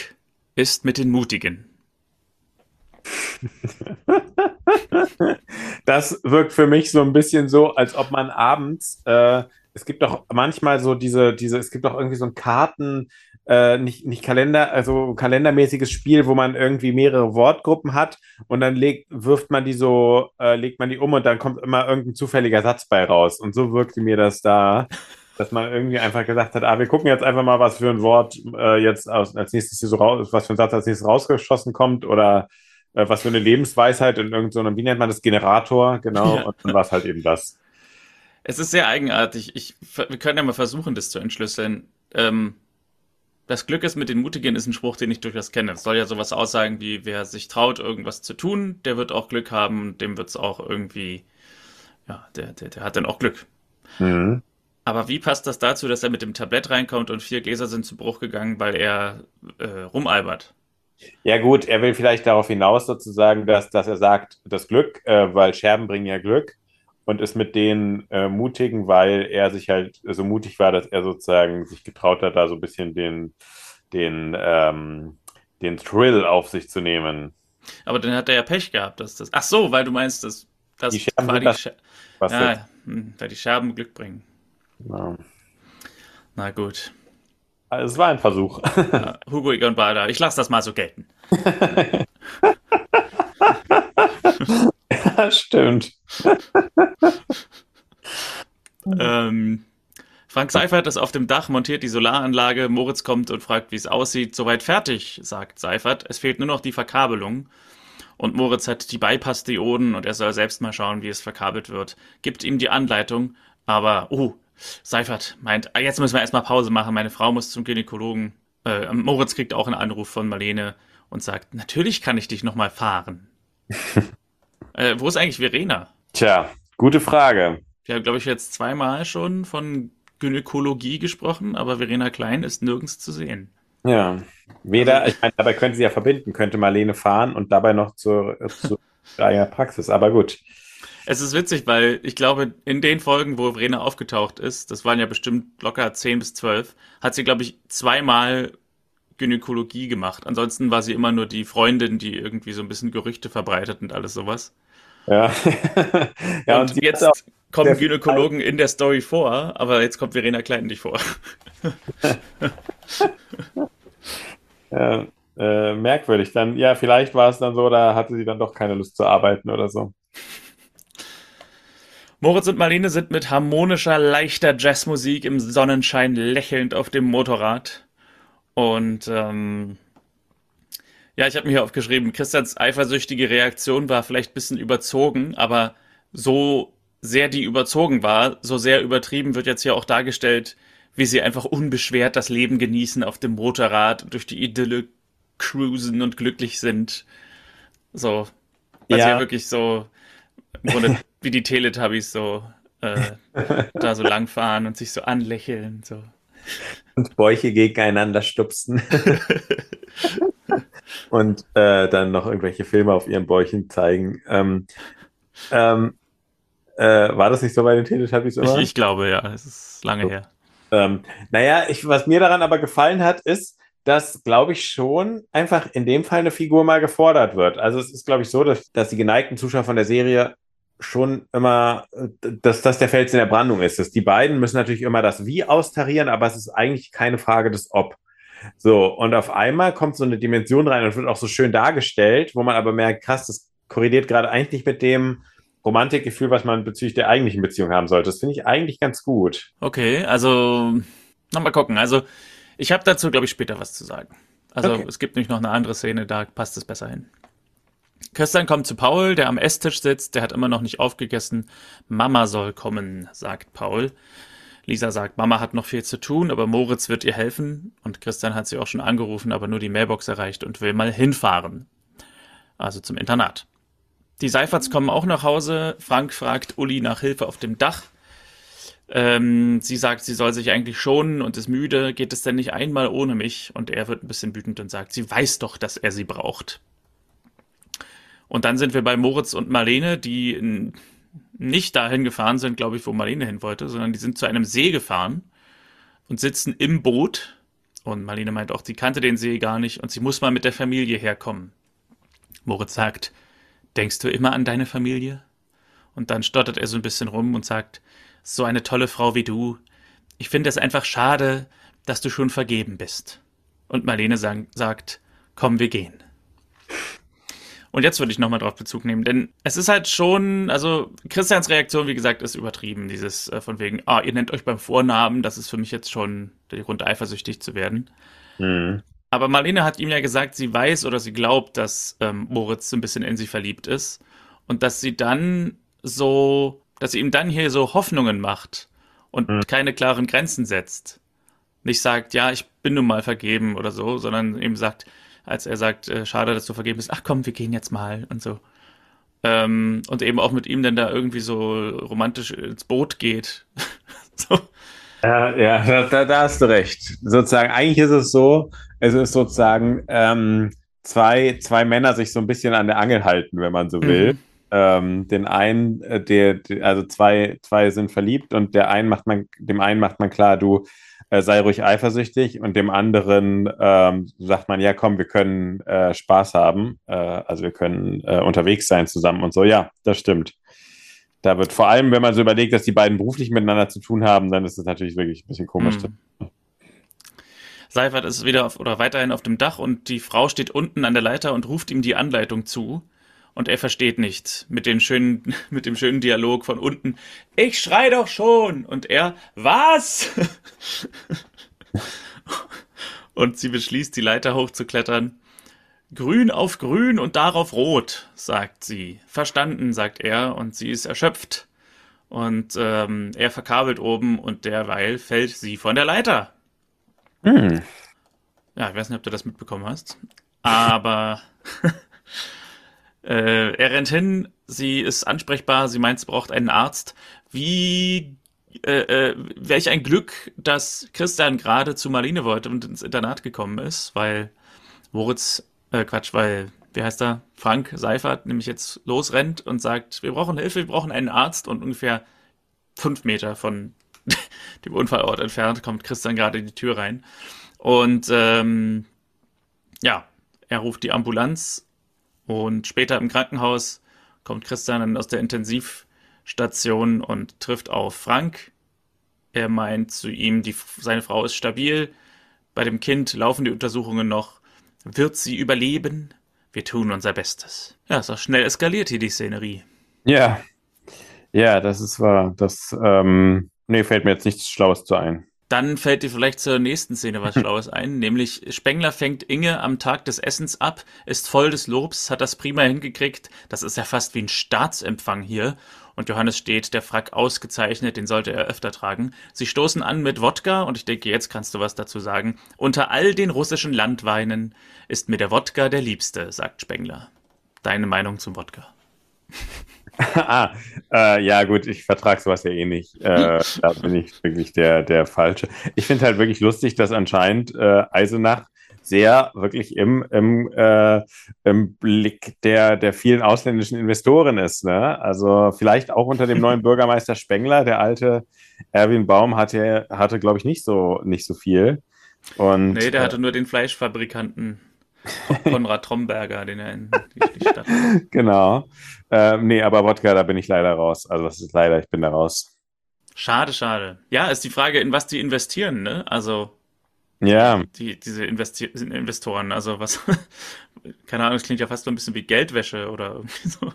ist mit den Mutigen. [LAUGHS] das wirkt für mich so ein bisschen so, als ob man abends, äh, es gibt doch manchmal so diese, diese, es gibt doch irgendwie so ein Karten, äh, nicht, nicht Kalender, also kalendermäßiges Spiel, wo man irgendwie mehrere Wortgruppen hat und dann legt, wirft man die so, äh, legt man die um und dann kommt immer irgendein zufälliger Satz bei raus. Und so wirkte mir das da, dass man irgendwie einfach gesagt hat, ah, wir gucken jetzt einfach mal, was für ein Wort äh, jetzt aus, als nächstes hier so raus, was für ein Satz als nächstes rausgeschossen kommt oder äh, was für eine Lebensweisheit in irgendeinem, wie nennt man das, Generator, genau, ja. und dann war es halt eben das. Es ist sehr eigenartig. Ich, wir können ja mal versuchen, das zu entschlüsseln. Ähm, das Glück ist mit den Mutigen ist ein Spruch, den ich durchaus kenne. Es soll ja sowas aussagen wie, wer sich traut, irgendwas zu tun, der wird auch Glück haben, dem wird es auch irgendwie, ja, der, der, der hat dann auch Glück. Mhm. Aber wie passt das dazu, dass er mit dem Tablett reinkommt und vier Gläser sind zu Bruch gegangen, weil er äh, rumalbert? Ja gut, er will vielleicht darauf hinaus sozusagen, dass, dass er sagt, das Glück, äh, weil Scherben bringen ja Glück und ist mit denen äh, mutigen, weil er sich halt so mutig war, dass er sozusagen sich getraut hat, da so ein bisschen den, den, ähm, den Thrill auf sich zu nehmen. Aber dann hat er ja Pech gehabt, dass das. Ach so, weil du meinst, dass das die Scherben war die das, was ja, hm, weil die Scherben Glück bringen. Ja. Na gut. Also, es war ein Versuch. Ja, Hugo Egon Bader, ich lasse das mal so gelten. [LAUGHS] ja, stimmt. ähm, Frank Seifert ist auf dem Dach, montiert die Solaranlage. Moritz kommt und fragt, wie es aussieht. Soweit fertig, sagt Seifert. Es fehlt nur noch die Verkabelung. Und Moritz hat die Bypass-Dioden und er soll selbst mal schauen, wie es verkabelt wird. Gibt ihm die Anleitung, aber, oh, Seifert meint, ah, jetzt müssen wir erstmal Pause machen. Meine Frau muss zum Gynäkologen. Äh, Moritz kriegt auch einen Anruf von Marlene und sagt, natürlich kann ich dich nochmal fahren. [LAUGHS] Äh, wo ist eigentlich Verena? Tja, gute Frage. Wir haben, glaube ich, jetzt zweimal schon von Gynäkologie gesprochen, aber Verena Klein ist nirgends zu sehen. Ja, weder, ich meine, dabei könnte sie ja verbinden, könnte Marlene fahren und dabei noch zur, zur [LAUGHS] Praxis, aber gut. Es ist witzig, weil ich glaube, in den Folgen, wo Verena aufgetaucht ist, das waren ja bestimmt locker 10 bis 12, hat sie, glaube ich, zweimal Gynäkologie gemacht. Ansonsten war sie immer nur die Freundin, die irgendwie so ein bisschen Gerüchte verbreitet und alles sowas. Ja. [LAUGHS] ja und, und jetzt kommen Gynäkologen in der Story vor, aber jetzt kommt Verena Klein nicht vor. [LAUGHS] ja, äh, merkwürdig. Dann, ja, vielleicht war es dann so, da hatte sie dann doch keine Lust zu arbeiten oder so. Moritz und Marlene sind mit harmonischer, leichter Jazzmusik im Sonnenschein lächelnd auf dem Motorrad. Und ähm, ja, ich habe mir hier aufgeschrieben, Christians eifersüchtige Reaktion war vielleicht ein bisschen überzogen, aber so sehr die überzogen war, so sehr übertrieben wird jetzt hier auch dargestellt, wie sie einfach unbeschwert das Leben genießen auf dem Motorrad, durch die Idylle cruisen und glücklich sind. So, weil ja. ja wirklich so im Grunde [LAUGHS] wie die Teletubbies so äh, da so langfahren und sich so anlächeln. So und Bäuche gegeneinander stupsen. [LAUGHS] und äh, dann noch irgendwelche Filme auf ihren Bäuchen zeigen. Ähm, ähm, äh, war das nicht so bei den Teletubbies immer? Ich, ich glaube, ja. Es ist lange so. her. Ähm, naja, ich, was mir daran aber gefallen hat, ist, dass, glaube ich, schon einfach in dem Fall eine Figur mal gefordert wird. Also es ist, glaube ich, so, dass, dass die geneigten Zuschauer von der Serie schon immer, dass das der Fels in der Brandung ist. Dass die beiden müssen natürlich immer das Wie austarieren, aber es ist eigentlich keine Frage des Ob. So, und auf einmal kommt so eine Dimension rein und wird auch so schön dargestellt, wo man aber merkt, krass, das korreliert gerade eigentlich mit dem Romantikgefühl, was man bezüglich der eigentlichen Beziehung haben sollte. Das finde ich eigentlich ganz gut. Okay, also nochmal gucken. Also ich habe dazu, glaube ich, später was zu sagen. Also okay. es gibt nämlich noch eine andere Szene, da passt es besser hin. Christian kommt zu Paul, der am Esstisch sitzt, der hat immer noch nicht aufgegessen. Mama soll kommen, sagt Paul. Lisa sagt, Mama hat noch viel zu tun, aber Moritz wird ihr helfen. Und Christian hat sie auch schon angerufen, aber nur die Mailbox erreicht und will mal hinfahren. Also zum Internat. Die Seiferts kommen auch nach Hause. Frank fragt Uli nach Hilfe auf dem Dach. Ähm, sie sagt, sie soll sich eigentlich schonen und ist müde. Geht es denn nicht einmal ohne mich? Und er wird ein bisschen wütend und sagt, sie weiß doch, dass er sie braucht. Und dann sind wir bei Moritz und Marlene, die nicht dahin gefahren sind, glaube ich, wo Marlene hin wollte, sondern die sind zu einem See gefahren und sitzen im Boot. Und Marlene meint auch, sie kannte den See gar nicht und sie muss mal mit der Familie herkommen. Moritz sagt, denkst du immer an deine Familie? Und dann stottert er so ein bisschen rum und sagt, so eine tolle Frau wie du. Ich finde es einfach schade, dass du schon vergeben bist. Und Marlene sagt, komm, wir gehen. Und jetzt würde ich nochmal drauf Bezug nehmen, denn es ist halt schon, also Christians Reaktion, wie gesagt, ist übertrieben. Dieses äh, von wegen, ah, ihr nennt euch beim Vornamen, das ist für mich jetzt schon der Grund, eifersüchtig zu werden. Mhm. Aber Marlene hat ihm ja gesagt, sie weiß oder sie glaubt, dass ähm, Moritz so ein bisschen in sie verliebt ist. Und dass sie dann so, dass sie ihm dann hier so Hoffnungen macht und mhm. keine klaren Grenzen setzt. Nicht sagt, ja, ich bin nun mal vergeben oder so, sondern eben sagt, als er sagt, äh, schade, dass du vergeben bist, ach komm, wir gehen jetzt mal und so. Ähm, und eben auch mit ihm dann da irgendwie so romantisch ins Boot geht. [LAUGHS] so. Ja, ja da, da, hast du recht. Sozusagen, eigentlich ist es so, es ist sozusagen ähm, zwei, zwei Männer sich so ein bisschen an der Angel halten, wenn man so will. Mhm. Ähm, den einen, äh, der, also zwei, zwei sind verliebt und der einen macht man, dem einen macht man klar, du, sei ruhig eifersüchtig und dem anderen ähm, sagt man, ja komm, wir können äh, Spaß haben, äh, also wir können äh, unterwegs sein zusammen und so. Ja, das stimmt. Da wird vor allem, wenn man so überlegt, dass die beiden beruflich miteinander zu tun haben, dann ist es natürlich wirklich ein bisschen komisch. Mhm. Seifert ist wieder auf, oder weiterhin auf dem Dach und die Frau steht unten an der Leiter und ruft ihm die Anleitung zu und er versteht nicht mit den schönen, [LAUGHS] mit dem schönen Dialog von unten. Ich schrei doch schon! Und er, was? [LAUGHS] und sie beschließt, die Leiter hochzuklettern. Grün auf grün und darauf rot, sagt sie. Verstanden, sagt er, und sie ist erschöpft. Und ähm, er verkabelt oben und derweil fällt sie von der Leiter. Hm. Ja, ich weiß nicht, ob du das mitbekommen hast. Aber [LAUGHS] Äh, er rennt hin, sie ist ansprechbar, sie meint, sie braucht einen Arzt. Wie äh, äh, welch ein Glück, dass Christian gerade zu Marlene wollte und ins Internat gekommen ist, weil Moritz, äh, Quatsch, weil, wie heißt er, Frank Seifert nämlich jetzt losrennt und sagt, wir brauchen Hilfe, wir brauchen einen Arzt und ungefähr fünf Meter von [LAUGHS] dem Unfallort entfernt kommt Christian gerade in die Tür rein. Und ähm, ja, er ruft die Ambulanz und später im Krankenhaus kommt Christian dann aus der Intensivstation und trifft auf Frank. Er meint zu ihm, die, seine Frau ist stabil. Bei dem Kind laufen die Untersuchungen noch. Wird sie überleben? Wir tun unser Bestes. Ja, auch schnell eskaliert hier die Szenerie. Ja, ja, das ist wahr. Das, ähm, nee, fällt mir jetzt nichts Schlaues zu ein. Dann fällt dir vielleicht zur nächsten Szene was [LAUGHS] Schlaues ein, nämlich Spengler fängt Inge am Tag des Essens ab, ist voll des Lobs, hat das prima hingekriegt. Das ist ja fast wie ein Staatsempfang hier. Und Johannes steht, der Frack ausgezeichnet, den sollte er öfter tragen. Sie stoßen an mit Wodka und ich denke, jetzt kannst du was dazu sagen. Unter all den russischen Landweinen ist mir der Wodka der liebste, sagt Spengler. Deine Meinung zum Wodka? [LAUGHS] [LAUGHS] ah, äh, ja gut, ich vertrage sowas ja eh nicht. Äh, da bin ich wirklich der, der Falsche. Ich finde halt wirklich lustig, dass anscheinend äh, Eisenach sehr wirklich im, im, äh, im Blick der, der vielen ausländischen Investoren ist. Ne? Also vielleicht auch unter dem neuen [LAUGHS] Bürgermeister Spengler, der alte Erwin Baum hatte, hatte glaube ich, nicht so, nicht so viel. Und, nee, der hatte nur den Fleischfabrikanten. [LAUGHS] Konrad Tromberger, den er in die Stadt. [LAUGHS] genau. Ähm, nee, aber Wodka, da bin ich leider raus. Also das ist leider, ich bin da raus. Schade, schade. Ja, ist die Frage, in was die investieren, ne? Also ja. Die, diese Investi Investoren, also was, [LAUGHS] keine Ahnung, es klingt ja fast so ein bisschen wie Geldwäsche oder irgendwie so.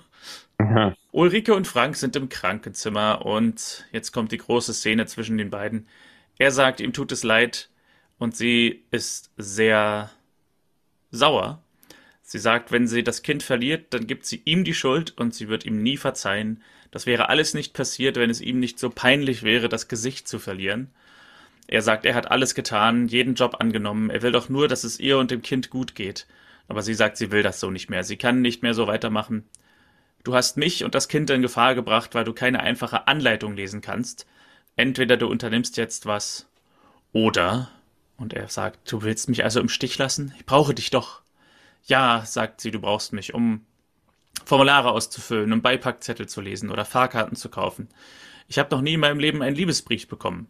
Ja. Ulrike und Frank sind im Krankenzimmer und jetzt kommt die große Szene zwischen den beiden. Er sagt, ihm tut es leid und sie ist sehr sauer. Sie sagt, wenn sie das Kind verliert, dann gibt sie ihm die Schuld und sie wird ihm nie verzeihen. Das wäre alles nicht passiert, wenn es ihm nicht so peinlich wäre, das Gesicht zu verlieren. Er sagt, er hat alles getan, jeden Job angenommen, er will doch nur, dass es ihr und dem Kind gut geht. Aber sie sagt, sie will das so nicht mehr, sie kann nicht mehr so weitermachen. Du hast mich und das Kind in Gefahr gebracht, weil du keine einfache Anleitung lesen kannst. Entweder du unternimmst jetzt was, oder, und er sagt, du willst mich also im Stich lassen? Ich brauche dich doch. Ja, sagt sie, du brauchst mich, um Formulare auszufüllen, um Beipackzettel zu lesen oder Fahrkarten zu kaufen. Ich habe noch nie in meinem Leben einen Liebesbrief bekommen.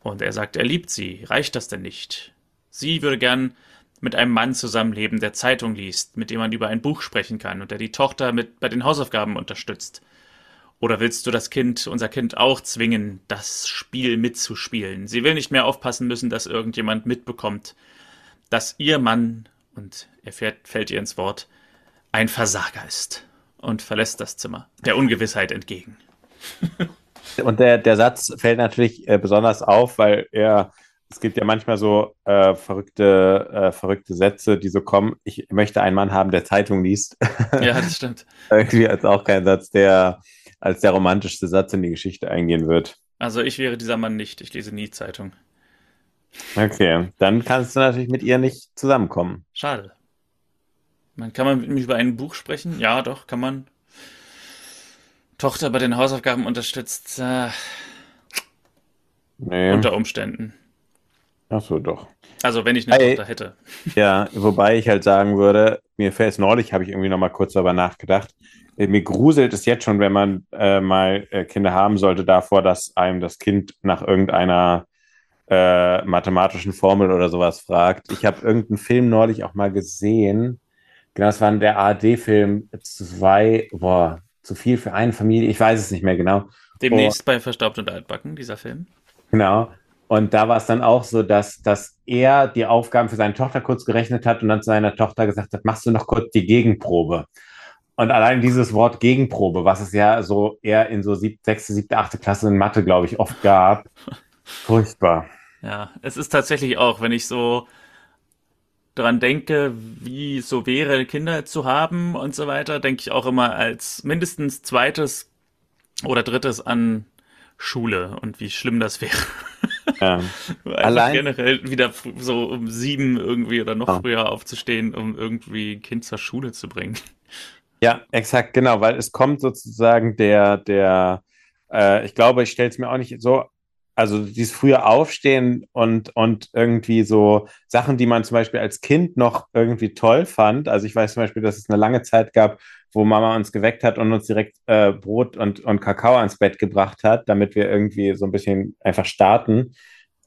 Und er sagt, er liebt sie. Reicht das denn nicht? Sie würde gern mit einem Mann zusammenleben, der Zeitung liest, mit dem man über ein Buch sprechen kann und der die Tochter mit bei den Hausaufgaben unterstützt. Oder willst du das Kind, unser Kind auch zwingen, das Spiel mitzuspielen? Sie will nicht mehr aufpassen müssen, dass irgendjemand mitbekommt, dass ihr Mann, und er fährt, fällt ihr ins Wort, ein Versager ist und verlässt das Zimmer, der Ungewissheit entgegen. [LAUGHS] Und der, der Satz fällt natürlich äh, besonders auf, weil er, es gibt ja manchmal so äh, verrückte, äh, verrückte Sätze, die so kommen, ich möchte einen Mann haben, der Zeitung liest. Ja, das [LAUGHS] stimmt. Irgendwie als auch kein Satz, der als der romantischste Satz in die Geschichte eingehen wird. Also ich wäre dieser Mann nicht, ich lese nie Zeitung. Okay, dann kannst du natürlich mit ihr nicht zusammenkommen. Schade. Man kann man mit mir über ein Buch sprechen? Ja, doch, kann man. Tochter bei den Hausaufgaben unterstützt. Äh, Nee. Unter Umständen. Ach so, doch. Also wenn ich eine Ey. Tochter hätte. [LAUGHS] Ja, wobei ich halt sagen würde, mir fällt es neulich, habe ich irgendwie noch mal kurz darüber nachgedacht. Äh, Mir gruselt es jetzt schon, wenn man äh, mal äh, Kinder haben sollte, davor, dass einem das Kind nach irgendeiner äh, mathematischen Formel oder sowas fragt. Ich habe irgendeinen Film neulich auch mal gesehen. Genau, das war der ARD-Film zwei, boah, zu viel für eine Familie. Ich weiß es nicht mehr genau. Demnächst bei Verstaubt und Altbacken, dieser Film. Genau. Und da war es dann auch so, dass, dass er die Aufgaben für seine Tochter kurz gerechnet hat und dann zu seiner Tochter gesagt hat, machst du noch kurz die Gegenprobe. Und allein dieses Wort Gegenprobe, was es ja so eher in so sieb, sechste, siebte, achte Klasse in Mathe, glaube ich, oft gab. [LAUGHS] Furchtbar. Ja, es ist tatsächlich auch, wenn ich so dran denke, wie es so wäre, Kinder zu haben und so weiter, denke ich auch immer als mindestens zweites oder drittes an Schule und wie schlimm das wäre. [LAUGHS] Ja. [LAUGHS] Allein- generell wieder so um sieben irgendwie oder noch Ja. früher aufzustehen, um irgendwie ein Kind zur Schule zu bringen. Ja, exakt, genau, weil es kommt sozusagen der, der, äh, ich glaube, ich stelle es mir auch nicht so, also dieses frühe Aufstehen und, und irgendwie so Sachen, die man zum Beispiel als Kind noch irgendwie toll fand. Also ich weiß zum Beispiel, dass es eine lange Zeit gab, wo Mama uns geweckt hat und uns direkt äh, Brot und, und Kakao ans Bett gebracht hat, damit wir irgendwie so ein bisschen einfach starten.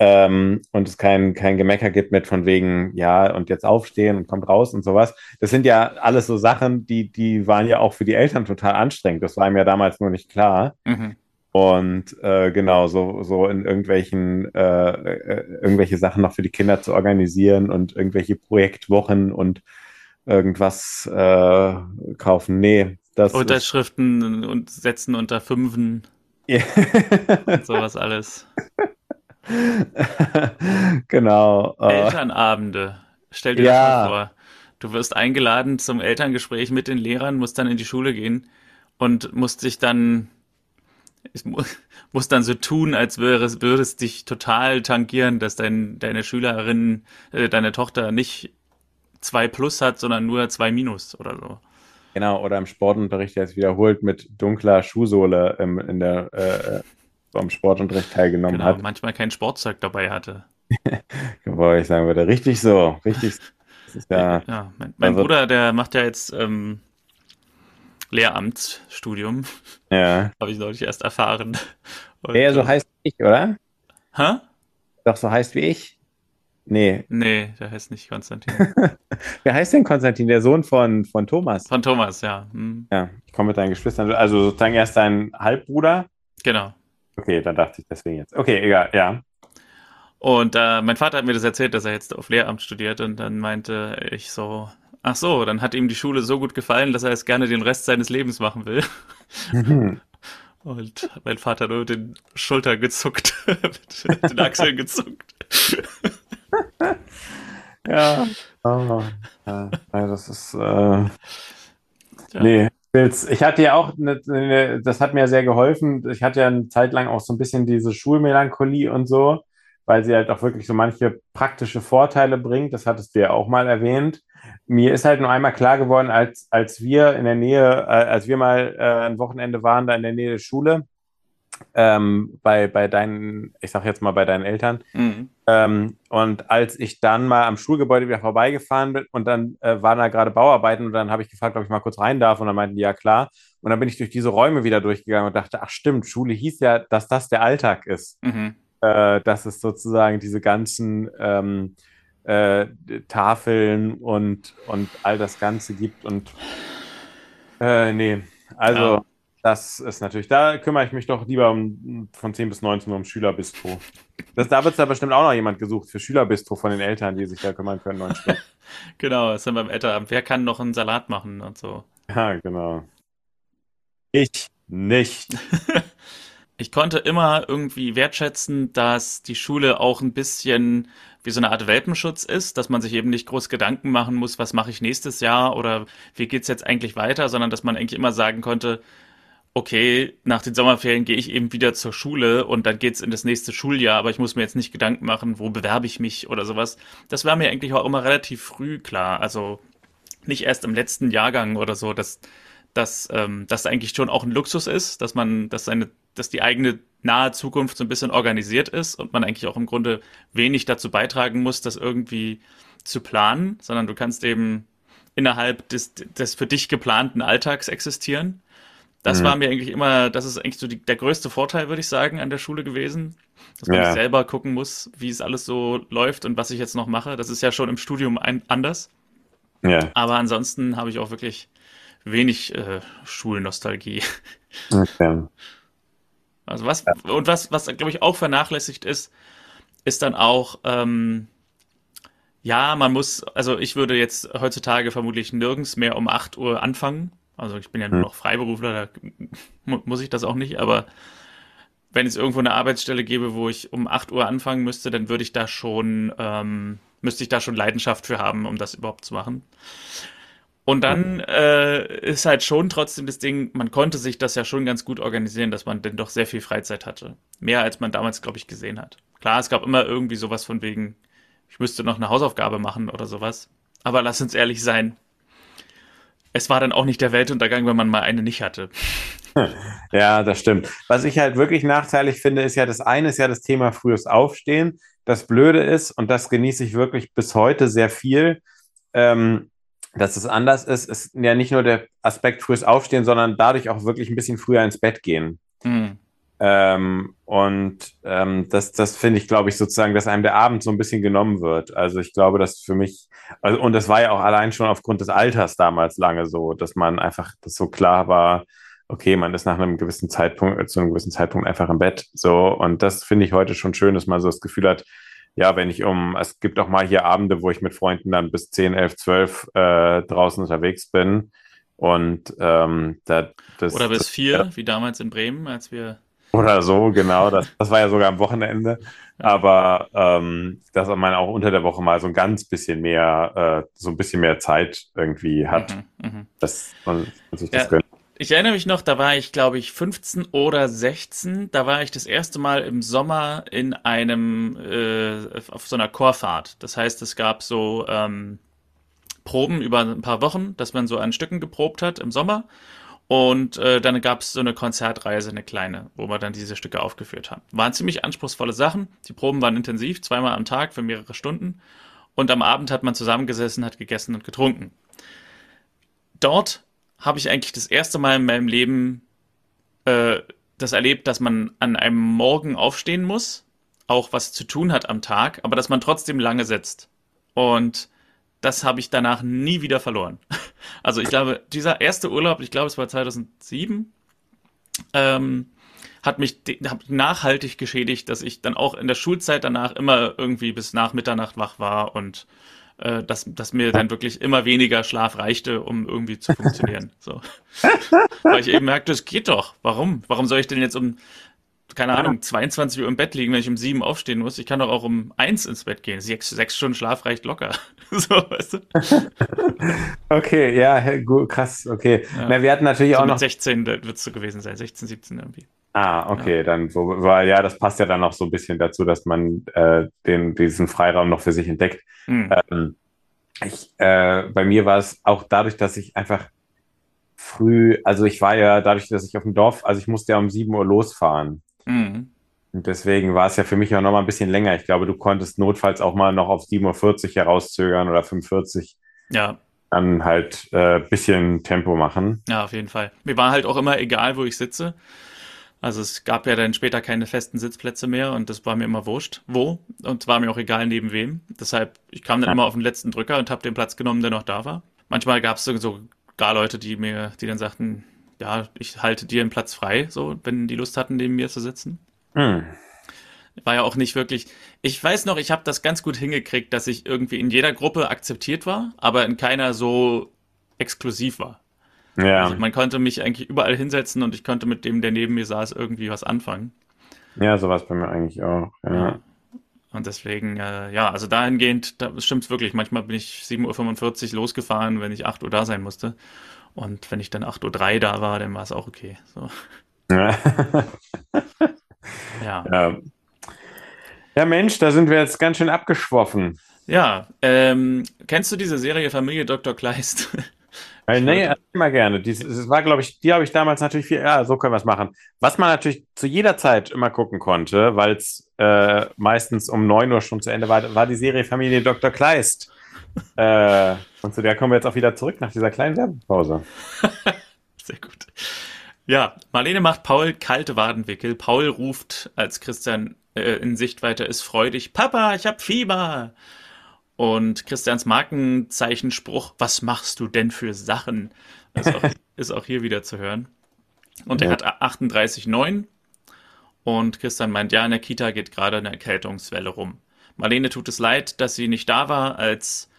Ähm, und es kein, kein Gemecker gibt mit von wegen, ja, und jetzt aufstehen und kommt raus und sowas. Das sind ja alles so Sachen, die, die waren ja auch für die Eltern total anstrengend. Das war ihm ja damals nur nicht klar. Mhm. Und äh, genau, so, so in irgendwelchen, äh, äh, irgendwelche Sachen noch für die Kinder zu organisieren und irgendwelche Projektwochen und irgendwas äh, kaufen. Nee, das ist, Unterschriften und Sätzen unter Fünfen und sowas alles. [LAUGHS] genau. Äh, Elternabende. Stell dir Ja. das mal vor. Du wirst eingeladen zum Elterngespräch mit den Lehrern, musst dann in die Schule gehen und musst dich dann, ich mu [LAUGHS] musst dann so tun, als wäre es, würde es dich total tangieren, dass dein, deine Schülerin, äh, deine Tochter nicht zwei plus hat, sondern nur zwei minus oder so. Genau, oder im Sportunterricht jetzt wiederholt mit dunkler Schuhsohle im, in der, äh, am Sportunterricht teilgenommen Genau, hat. manchmal kein Sportzeug dabei hatte. [LAUGHS] Wo ich sagen würde, richtig so, richtig so. Ja, [LAUGHS] Ja, mein, mein Also- Bruder, der macht ja jetzt ähm, Lehramtsstudium, ja. [LAUGHS] habe ich neulich erst erfahren. Und, Der so äh, heißt wie ich, oder? Hä? Doch so heißt wie ich. Nee. Nee, der heißt nicht Konstantin. [LAUGHS] Wer heißt denn Konstantin? Der Sohn von, von Thomas. Von Thomas, ja. Hm, Ja, ich komme mit deinen Geschwistern. Also sozusagen erst dein Halbbruder. genau. Okay, dann dachte ich deswegen jetzt. Okay, egal, ja. Und äh, mein Vater hat mir das erzählt, dass er jetzt auf Lehramt studiert und dann meinte ich so, ach so, dann hat ihm die Schule so gut gefallen, dass er es gerne den Rest seines Lebens machen will. [LAUGHS] Und mein Vater nur mit den Schultern gezuckt, [LAUGHS] mit den Achseln gezuckt. Ja. Oh, ja. Das ist, äh, Ja. nee, Ich hatte ja auch, eine, eine, das hat mir sehr geholfen. Ich hatte ja eine Zeit lang auch so ein bisschen diese Schulmelancholie und so, weil sie halt auch wirklich so manche praktische Vorteile bringt. Das hattest du ja auch mal erwähnt. Mir ist halt nur einmal klar geworden, als, als wir in der Nähe, äh, als wir mal äh, ein Wochenende waren, da in der Nähe der Schule, ähm, bei, bei deinen, ich sag jetzt mal bei deinen Eltern. Mhm. Ähm, und als ich dann mal am Schulgebäude wieder vorbeigefahren bin und dann äh, waren da gerade Bauarbeiten und dann habe ich gefragt, ob ich mal kurz rein darf und dann meinten die, ja klar. Und dann bin ich durch diese Räume wieder durchgegangen und dachte, ach stimmt, Schule hieß ja, dass das der Alltag ist. Mhm. Äh, dass es sozusagen diese ganzen ähm, äh, Tafeln und, und all das Ganze gibt und äh, nee, also ja. Das ist natürlich, da kümmere ich mich doch lieber um, von 10 bis 19 Uhr um Schülerbistro. Das, da wird es da bestimmt auch noch jemand gesucht für Schülerbistro von den Eltern, die sich da kümmern können. [LAUGHS] genau, das sind beim Elternabend. Wer kann noch einen Salat machen und so? Ja, genau. Ich nicht. [LAUGHS] ich konnte immer irgendwie wertschätzen, dass die Schule auch ein bisschen wie so eine Art Welpenschutz ist, dass man sich eben nicht groß Gedanken machen muss, was mache ich nächstes Jahr oder wie geht es jetzt eigentlich weiter, sondern dass man eigentlich immer sagen konnte, okay, nach den Sommerferien gehe ich eben wieder zur Schule und dann geht's in das nächste Schuljahr, aber ich muss mir jetzt nicht Gedanken machen, wo bewerbe ich mich oder sowas. Das war mir eigentlich auch immer relativ früh klar. Also nicht erst im letzten Jahrgang oder so, dass, dass ähm, das eigentlich schon auch ein Luxus ist, dass man, dass seine, dass die eigene nahe Zukunft so ein bisschen organisiert ist und man eigentlich auch im Grunde wenig dazu beitragen muss, das irgendwie zu planen, sondern du kannst eben innerhalb des, des für dich geplanten Alltags existieren. Das mhm. war mir eigentlich immer, das ist eigentlich so die, der größte Vorteil, würde ich sagen, an der Schule gewesen. Dass man ja. selber gucken muss, wie es alles so läuft und was ich jetzt noch mache. Das ist ja schon im Studium ein, anders. Ja. Aber ansonsten habe ich auch wirklich wenig äh, Schulnostalgie. Okay. [LAUGHS] Also was, ja. und was, was, glaube ich, auch vernachlässigt ist, ist dann auch, ähm, ja, man muss, also ich würde jetzt heutzutage vermutlich nirgends mehr um 8 Uhr anfangen, also ich bin ja nur hm. noch Freiberufler, da muss ich das auch nicht, aber wenn es irgendwo eine Arbeitsstelle gäbe, wo ich um 8 Uhr anfangen müsste, dann würde ich da schon, ähm, müsste ich da schon Leidenschaft für haben, um das überhaupt zu machen. Und dann äh, ist halt schon trotzdem das Ding, man konnte sich das ja schon ganz gut organisieren, dass man denn doch sehr viel Freizeit hatte. Mehr als man damals, glaube ich, gesehen hat. Klar, es gab immer irgendwie sowas von wegen, ich müsste noch eine Hausaufgabe machen oder sowas. Aber lass uns ehrlich sein, es war dann auch nicht der Weltuntergang, wenn man mal eine nicht hatte. [LAUGHS] Ja, das stimmt. Was ich halt wirklich nachteilig finde, ist ja, das eine ist ja das Thema frühes Aufstehen. Das Blöde ist, und das genieße ich wirklich bis heute sehr viel, ähm, dass es anders ist, ist ja nicht nur der Aspekt frühes Aufstehen, sondern dadurch auch wirklich ein bisschen früher ins Bett gehen. Mhm. Ähm, und ähm, das, das finde ich, glaube ich, sozusagen, dass einem der Abend so ein bisschen genommen wird. Also ich glaube, dass für mich, also, und das war ja auch allein schon aufgrund des Alters damals lange so, dass man einfach, das so klar war, okay, man ist nach einem gewissen Zeitpunkt, äh, zu einem gewissen Zeitpunkt einfach im Bett. So, und das finde ich heute schon schön, dass man so das Gefühl hat, ja, wenn ich um, es gibt auch mal hier Abende, wo ich mit Freunden dann bis 10, 11, 12 äh, draußen unterwegs bin. Und ähm, da, das. Oder bis das, vier, ja. wie damals in Bremen, als wir oder so, genau. Das, das war ja sogar am Wochenende. Aber ähm, dass man auch unter der Woche mal so ein ganz bisschen mehr, äh, so ein bisschen mehr Zeit irgendwie hat. Mhm, mh. Das, man, sich das ja. Ich erinnere mich noch, da war ich, glaube ich, 15 oder 16. Da war ich das erste Mal im Sommer in einem, äh, auf so einer Chorfahrt. Das heißt, es gab so ähm, Proben über ein paar Wochen, dass man so an Stücken geprobt hat im Sommer. Und äh, dann gab es so eine Konzertreise, eine kleine, wo wir dann diese Stücke aufgeführt haben. Waren ziemlich anspruchsvolle Sachen. Die Proben waren intensiv, zweimal am Tag für mehrere Stunden. Und am Abend hat man zusammengesessen, hat gegessen und getrunken. Dort habe ich eigentlich das erste Mal in meinem Leben äh, das erlebt, dass man an einem Morgen aufstehen muss, auch was zu tun hat am Tag, aber dass man trotzdem lange sitzt. Und das habe ich danach nie wieder verloren. [LAUGHS] Also ich glaube, dieser erste Urlaub, ich glaube, es war 2007, ähm, hat mich hat nachhaltig geschädigt, dass ich dann auch in der Schulzeit danach immer irgendwie bis nach Mitternacht wach war und äh, dass, dass mir dann wirklich immer weniger Schlaf reichte, um irgendwie zu funktionieren. So. [LAUGHS] Weil ich eben merkte, es geht doch. Warum? Warum soll ich denn jetzt um keine Ahnung, 22 Uhr im Bett liegen, wenn ich um sieben aufstehen muss. Ich kann doch auch um eins ins Bett gehen. Sechs, sechs Stunden Schlaf reicht locker. [LAUGHS] so, weißt du? [LAUGHS] okay, ja, gut, krass, okay. Ja. Na, wir hatten natürlich So auch noch. 16 wird es so gewesen sein. 16, 17 irgendwie. Ah, okay, dann, wo, weil ja, das passt ja dann noch so ein bisschen dazu, dass man äh, den, diesen Freiraum noch für sich entdeckt. Hm. Ähm, ich, äh, bei mir war es auch dadurch, dass ich einfach früh, also ich war ja dadurch, dass ich auf dem Dorf, also ich musste ja um 7 Uhr losfahren. Hm. Und deswegen war es ja für mich auch noch mal ein bisschen länger. Ich glaube, du konntest notfalls auch mal noch auf 7.40 Uhr herauszögern oder 5.40 Ja, dann halt äh, bisschen Tempo machen. ja, auf jeden Fall. Mir war halt auch immer egal, wo ich sitze. Also es gab ja dann später keine festen Sitzplätze mehr und das war mir immer wurscht, wo. Und es war mir auch egal, neben wem. Deshalb, ich kam dann Ja. immer auf den letzten Drücker und habe den Platz genommen, der noch da war. Manchmal gab es so gar Leute, die mir, die dann sagten, ja, ich halte dir einen Platz frei, so, wenn die Lust hatten, neben mir zu sitzen. Hm. War ja auch nicht wirklich. Ich weiß noch, ich habe das ganz gut hingekriegt, dass ich irgendwie in jeder Gruppe akzeptiert war, aber in keiner so exklusiv war. Ja, Also man konnte mich eigentlich überall hinsetzen und ich konnte mit dem, der neben mir saß, irgendwie was anfangen. ja, sowas bei mir eigentlich auch. Ja. Und deswegen, äh, ja, also dahingehend, da stimmt's wirklich. Manchmal bin ich 7.45 Uhr losgefahren, wenn ich 8 Uhr da sein musste. Und wenn ich dann 8.03 Uhr da war, dann war es auch okay. So, Ja. [LAUGHS] ja. Ja. ja, Mensch, da sind wir jetzt ganz schön abgeschwoffen. Ja, ähm, kennst du diese Serie Familie Dr. Kleist? Weil, [LAUGHS] nee, mal gerne. Dies, das war, glaube ich, die habe ich damals natürlich viel, ja, so können wir es machen. Was man natürlich zu jeder Zeit immer gucken konnte, weil es äh, meistens um 9 Uhr schon zu Ende war, war die Serie Familie Dr. Kleist. Äh, und zu der kommen wir jetzt auch wieder zurück nach dieser kleinen Werbepause. [LAUGHS] Sehr gut. Ja, Marlene macht Paul kalte Wadenwickel. Paul ruft, als Christian äh, in Sichtweite ist, freudig, Papa, ich hab Fieber. Und Christians Markenzeichenspruch, was machst du denn für Sachen? Ist auch, [LAUGHS] ist auch hier wieder zu hören. Und er Ja. hat 38,9. Und Christian meint, ja, in der Kita geht gerade eine Erkältungswelle rum. Marlene tut es leid, dass sie nicht da war, als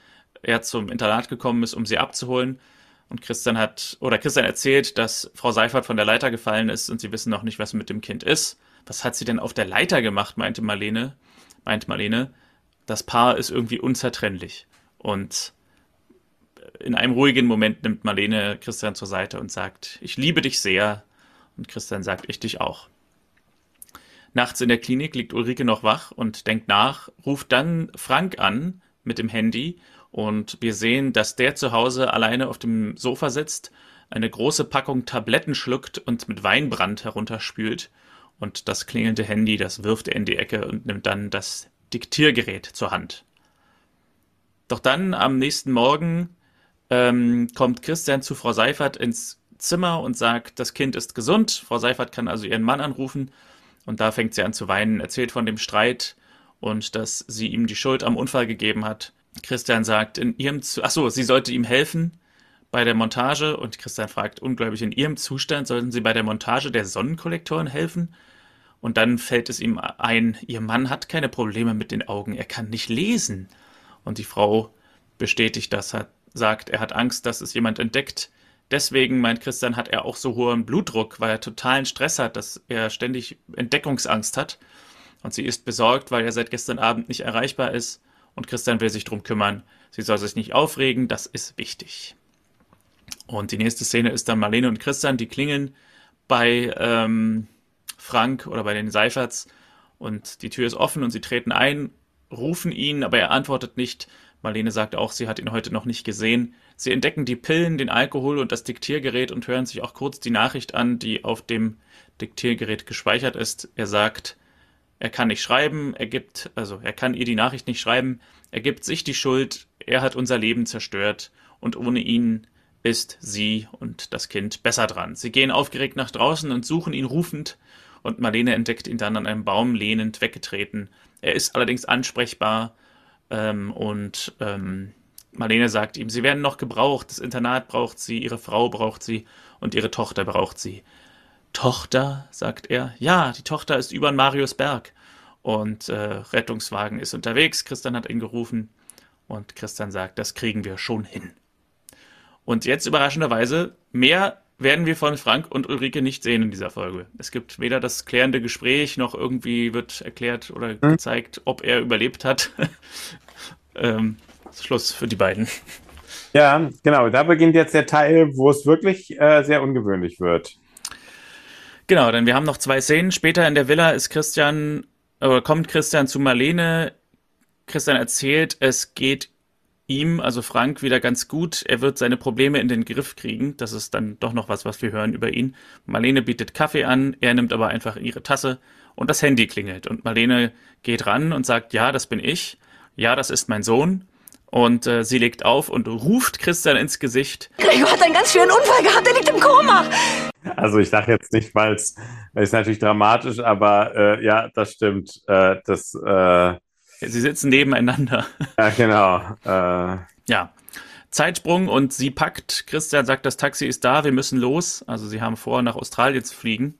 er zum Internat gekommen ist, um sie abzuholen. Und Christian hat, oder Christian erzählt, dass Frau Seifert von der Leiter gefallen ist und sie wissen noch nicht, was mit dem Kind ist. Was hat sie denn auf der Leiter gemacht, meinte Marlene, meint Marlene. Das Paar ist irgendwie unzertrennlich. Und in einem ruhigen Moment nimmt Marlene Christian zur Seite und sagt, ich liebe dich sehr. Und Christian sagt, ich dich auch. Nachts in der Klinik liegt Ulrike noch wach und denkt nach, ruft dann Frank an mit dem Handy und wir sehen, dass der zu Hause alleine auf dem Sofa sitzt, eine große Packung Tabletten schluckt und mit Weinbrand herunterspült. Und das klingelnde Handy, das wirft er in die Ecke und nimmt dann das Diktiergerät zur Hand. Doch dann am nächsten Morgen ähm, kommt Christian zu Frau Seifert ins Zimmer und sagt, das Kind ist gesund. Frau Seifert kann also ihren Mann anrufen und da fängt sie an zu weinen, erzählt von dem Streit und dass sie ihm die Schuld am Unfall gegeben hat. Christian sagt, in ihrem, Zu ach so, sie sollte ihm helfen bei der Montage und Christian fragt ungläubig, in ihrem Zustand sollten sie bei der Montage der Sonnenkollektoren helfen? Und dann fällt es ihm ein, ihr Mann hat keine Probleme mit den Augen, er kann nicht lesen. Und die Frau bestätigt das, hat, sagt, er hat Angst, dass es jemand entdeckt. Deswegen, meint Christian, hat er auch so hohen Blutdruck, weil er totalen Stress hat, dass er ständig Entdeckungsangst hat. Und sie ist besorgt, weil er seit gestern Abend nicht erreichbar ist. Und Christian will sich drum kümmern. Sie soll sich nicht aufregen, das ist wichtig. Und die nächste Szene ist dann Marlene und Christian, die klingeln bei ähm, Frank oder bei den Seiferts und die Tür ist offen und sie treten ein, rufen ihn, aber er antwortet nicht. Marlene sagt auch, sie hat ihn heute noch nicht gesehen. Sie entdecken die Pillen, den Alkohol und das Diktiergerät und hören sich auch kurz die Nachricht an, die auf dem Diktiergerät gespeichert ist. Er sagt, er kann nicht schreiben, er gibt, also er kann ihr die Nachricht nicht schreiben, er gibt sich die Schuld, er hat unser Leben zerstört und ohne ihn ist sie und das Kind besser dran. Sie gehen aufgeregt nach draußen und suchen ihn rufend und Marlene entdeckt ihn dann an einem Baum lehnend weggetreten. Er ist allerdings ansprechbar ähm, und ähm, Marlene sagt ihm, sie werden noch gebraucht, das Internat braucht sie, ihre Frau braucht sie und ihre Tochter braucht sie. Tochter, sagt er. Ja, die Tochter ist über Mariusberg. Und äh, Rettungswagen ist unterwegs. Christian hat ihn gerufen. Und Christian sagt, das kriegen wir schon hin. Und jetzt überraschenderweise mehr werden wir von Frank und Ulrike nicht sehen in dieser Folge. Es gibt weder das klärende Gespräch, noch irgendwie wird erklärt oder hm. gezeigt, ob er überlebt hat. [LAUGHS] ähm, Schluss für die beiden. Ja, genau. Da beginnt jetzt der Teil, wo es wirklich äh, sehr ungewöhnlich wird. Genau, denn wir haben noch zwei Szenen. Später in der Villa ist Christian, äh, kommt Christian zu Marlene. Christian erzählt, es geht ihm, also Frank, wieder ganz gut. Er wird seine Probleme in den Griff kriegen. Das ist dann doch noch was, was wir hören über ihn. Marlene bietet Kaffee an, er nimmt aber einfach ihre Tasse und das Handy klingelt. Und Marlene geht ran und sagt, ja, das bin ich. Ja, das ist mein Sohn. Und äh, sie legt auf und ruft Christian ins Gesicht. Gregor hat einen ganz schweren Unfall gehabt, er liegt im Koma. Also ich sage jetzt nicht, weil es ist natürlich dramatisch, aber äh, ja, das stimmt. Äh, das äh, Sie sitzen nebeneinander. [LAUGHS] Ja, genau. Äh. Ja. Zeitsprung und sie packt. Christian sagt, das Taxi ist da, wir müssen los. Also sie haben vor, nach Australien zu fliegen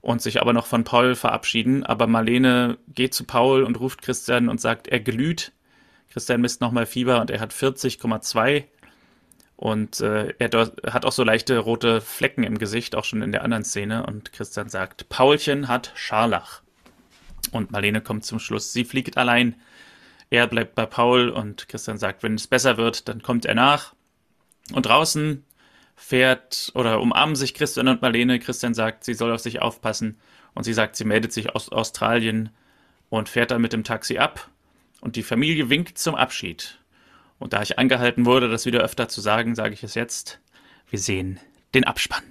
und sich aber noch von Paul verabschieden. Aber Marlene geht zu Paul und ruft Christian und sagt, er glüht. Christian misst nochmal Fieber und er hat 40,2. Und äh, er hat auch so leichte rote Flecken im Gesicht, auch schon in der anderen Szene. Und Christian sagt, Paulchen hat Scharlach. Und Marlene kommt zum Schluss. Sie fliegt allein. Er bleibt bei Paul und Christian sagt, wenn es besser wird, dann kommt er nach. Und draußen fährt oder umarmen sich Christian und Marlene. Christian sagt, sie soll auf sich aufpassen. Und sie sagt, sie meldet sich aus Australien und fährt dann mit dem Taxi ab. Und die Familie winkt zum Abschied. Und da ich angehalten wurde, das wieder öfter zu sagen, sage ich es jetzt. Wir sehen den Abspann.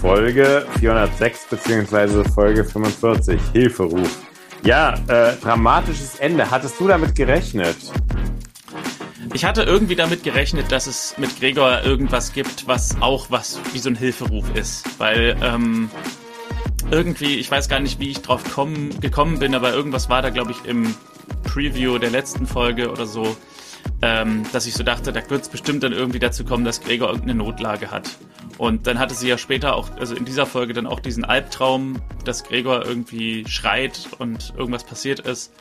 Folge 406 bzw. Folge 45, Hilferuf. Ja, äh, dramatisches Ende. Hattest du damit gerechnet? Ich hatte irgendwie damit gerechnet, dass es mit Gregor irgendwas gibt, was auch was wie so ein Hilferuf ist. Weil ähm, irgendwie, ich weiß gar nicht, wie ich drauf komm, gekommen bin, aber irgendwas war da, glaube ich, im Preview der letzten Folge oder so, ähm, dass ich so dachte, da wird es bestimmt dann irgendwie dazu kommen, dass Gregor irgendeine Notlage hat. Und dann hatte sie ja später auch, also in dieser Folge dann auch diesen Albtraum, dass Gregor irgendwie schreit und irgendwas passiert ist.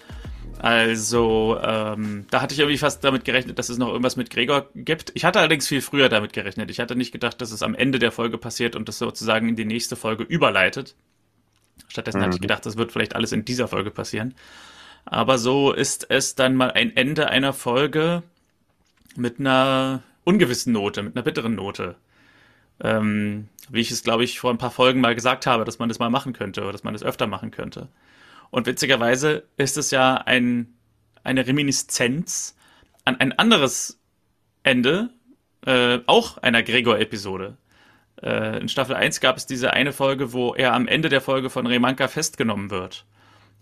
Also, ähm, da hatte ich irgendwie fast damit gerechnet, dass es noch irgendwas mit Gregor gibt. Ich hatte allerdings viel früher damit gerechnet. Ich hatte nicht gedacht, dass es am Ende der Folge passiert und das sozusagen in die nächste Folge überleitet. Stattdessen mhm. hatte ich mhm. gedacht, das wird vielleicht alles in dieser Folge passieren. Aber so ist es dann mal ein Ende einer Folge mit einer ungewissen Note, mit einer bitteren Note. Ähm, wie ich es, glaube ich, vor ein paar Folgen mal gesagt habe, dass man das mal machen könnte oder dass man das öfter machen könnte. Und witzigerweise ist es ja ein, eine Reminiszenz an ein anderes Ende, äh, auch einer Gregor-Episode. Äh, in Staffel 1 gab es diese eine Folge, wo er am Ende der Folge von Remanka festgenommen wird.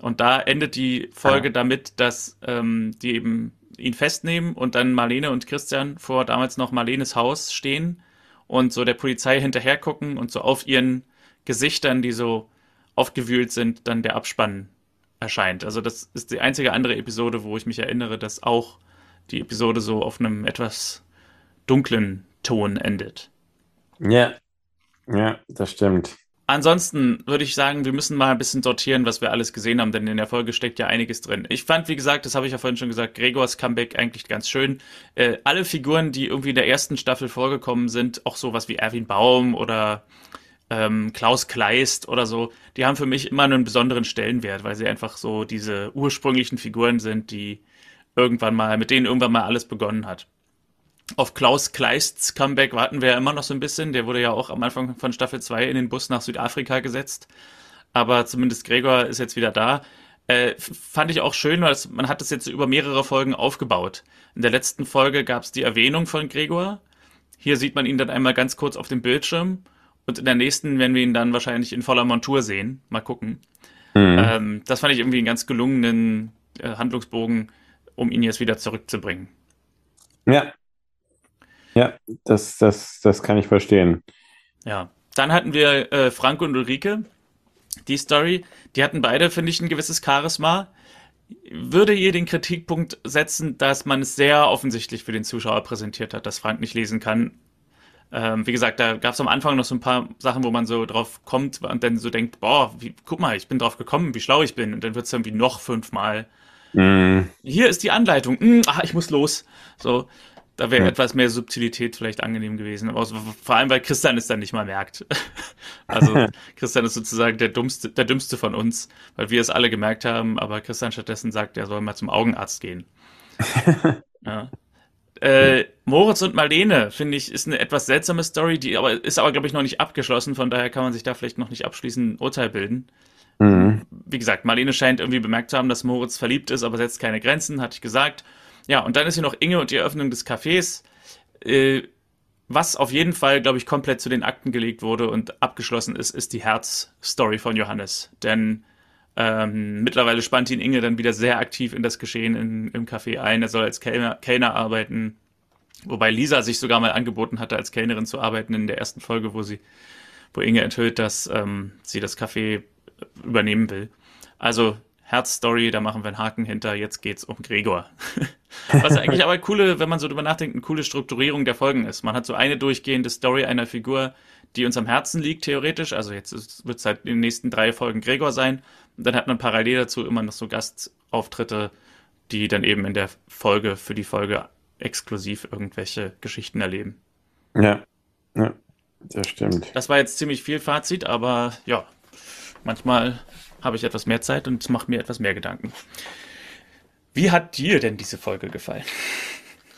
Und da endet die Folge ah. damit, dass ähm, die eben ihn festnehmen und dann Marlene und Christian vor damals noch Marlenes Haus stehen und so der Polizei hinterher gucken und so auf ihren Gesichtern, die so aufgewühlt sind, dann der Abspann erscheint. Also das ist die einzige andere Episode, wo ich mich erinnere, dass auch die Episode so auf einem etwas dunklen Ton endet. Ja, ja, das stimmt. Ansonsten würde ich sagen, wir müssen mal ein bisschen sortieren, was wir alles gesehen haben, denn in der Folge steckt ja einiges drin. Ich fand, wie gesagt, das habe ich ja vorhin schon gesagt, Gregors Comeback eigentlich ganz schön. Äh, alle Figuren, die irgendwie in der ersten Staffel vorgekommen sind, auch sowas wie Erwin Baum oder ähm, Klaus Kleist oder so, die haben für mich immer einen besonderen Stellenwert, weil sie einfach so diese ursprünglichen Figuren sind, die irgendwann mal, mit denen irgendwann mal alles begonnen hat. Auf Klaus Kleists Comeback warten wir ja immer noch so ein bisschen. Der wurde ja auch am Anfang von Staffel 2 in den Bus nach Südafrika gesetzt. Aber zumindest Gregor ist jetzt wieder da. Äh, fand ich auch schön, weil man hat das jetzt über mehrere Folgen aufgebaut. In der letzten Folge gab es die Erwähnung von Gregor. Hier sieht man ihn dann einmal ganz kurz auf dem Bildschirm. Und in der nächsten werden wir ihn dann wahrscheinlich in voller Montur sehen. Mal gucken. Mhm. Ähm, das fand ich irgendwie einen ganz gelungenen äh, Handlungsbogen, um ihn jetzt wieder zurückzubringen. Ja, ja, das, das, das kann ich verstehen. Ja, dann hatten wir äh, Frank und Ulrike, die Story. Die hatten beide, finde ich, ein gewisses Charisma. würde hier den Kritikpunkt setzen, dass man es sehr offensichtlich für den Zuschauer präsentiert hat, dass Frank nicht lesen kann. Ähm, wie gesagt, da gab es am Anfang noch so ein paar Sachen, wo man so drauf kommt und dann so denkt, boah, wie, guck mal, ich bin drauf gekommen, wie schlau ich bin. Und dann wird es irgendwie noch fünfmal. Mm. Hier ist die Anleitung. Mm, ach, ich muss los. So, da wäre ja. etwas mehr Subtilität vielleicht angenehm gewesen. Aber vor allem, weil Christian es dann nicht mal merkt. [LAUGHS] also [LAUGHS] Christian ist sozusagen der dummste, der dümmste von uns, weil wir es alle gemerkt haben, aber Christian stattdessen sagt, er soll mal zum Augenarzt gehen. [LAUGHS] ja. Äh, Moritz und Marlene, finde ich, ist eine etwas seltsame Story, die aber ist aber, glaube ich, noch nicht abgeschlossen, von daher kann man sich da vielleicht noch nicht abschließend ein Urteil bilden. Mhm. Wie gesagt, Marlene scheint irgendwie bemerkt zu haben, dass Moritz verliebt ist, aber setzt keine Grenzen, hatte ich gesagt. Ja, und dann ist hier noch Inge und die Eröffnung des Cafés, äh, was auf jeden Fall, glaube ich, komplett zu den Akten gelegt wurde und abgeschlossen ist, ist die Herz-Story von Johannes. Denn ähm, mittlerweile spannt ihn Inge dann wieder sehr aktiv in das Geschehen in, im Café ein. Er soll als Kellner, Kellner arbeiten. Wobei Lisa sich sogar mal angeboten hatte, als Kellnerin zu arbeiten in der ersten Folge, wo sie, wo Inge enthüllt, dass ähm, sie das Café übernehmen will. Also Herzstory, da machen wir einen Haken hinter, jetzt geht's um Gregor. [LAUGHS] Was eigentlich aber coole, wenn man so drüber nachdenkt, eine coole Strukturierung der Folgen ist. Man hat so eine durchgehende Story einer Figur, die uns am Herzen liegt, theoretisch. Also jetzt wird es halt in den nächsten drei Folgen Gregor sein. Und dann hat man parallel dazu immer noch so Gastauftritte, die dann eben in der Folge für die Folge exklusiv irgendwelche Geschichten erleben. Ja, ja, das stimmt. Das war jetzt ziemlich viel Fazit, aber ja, manchmal habe ich etwas mehr Zeit und es macht mir etwas mehr Gedanken. Wie hat dir denn diese Folge gefallen?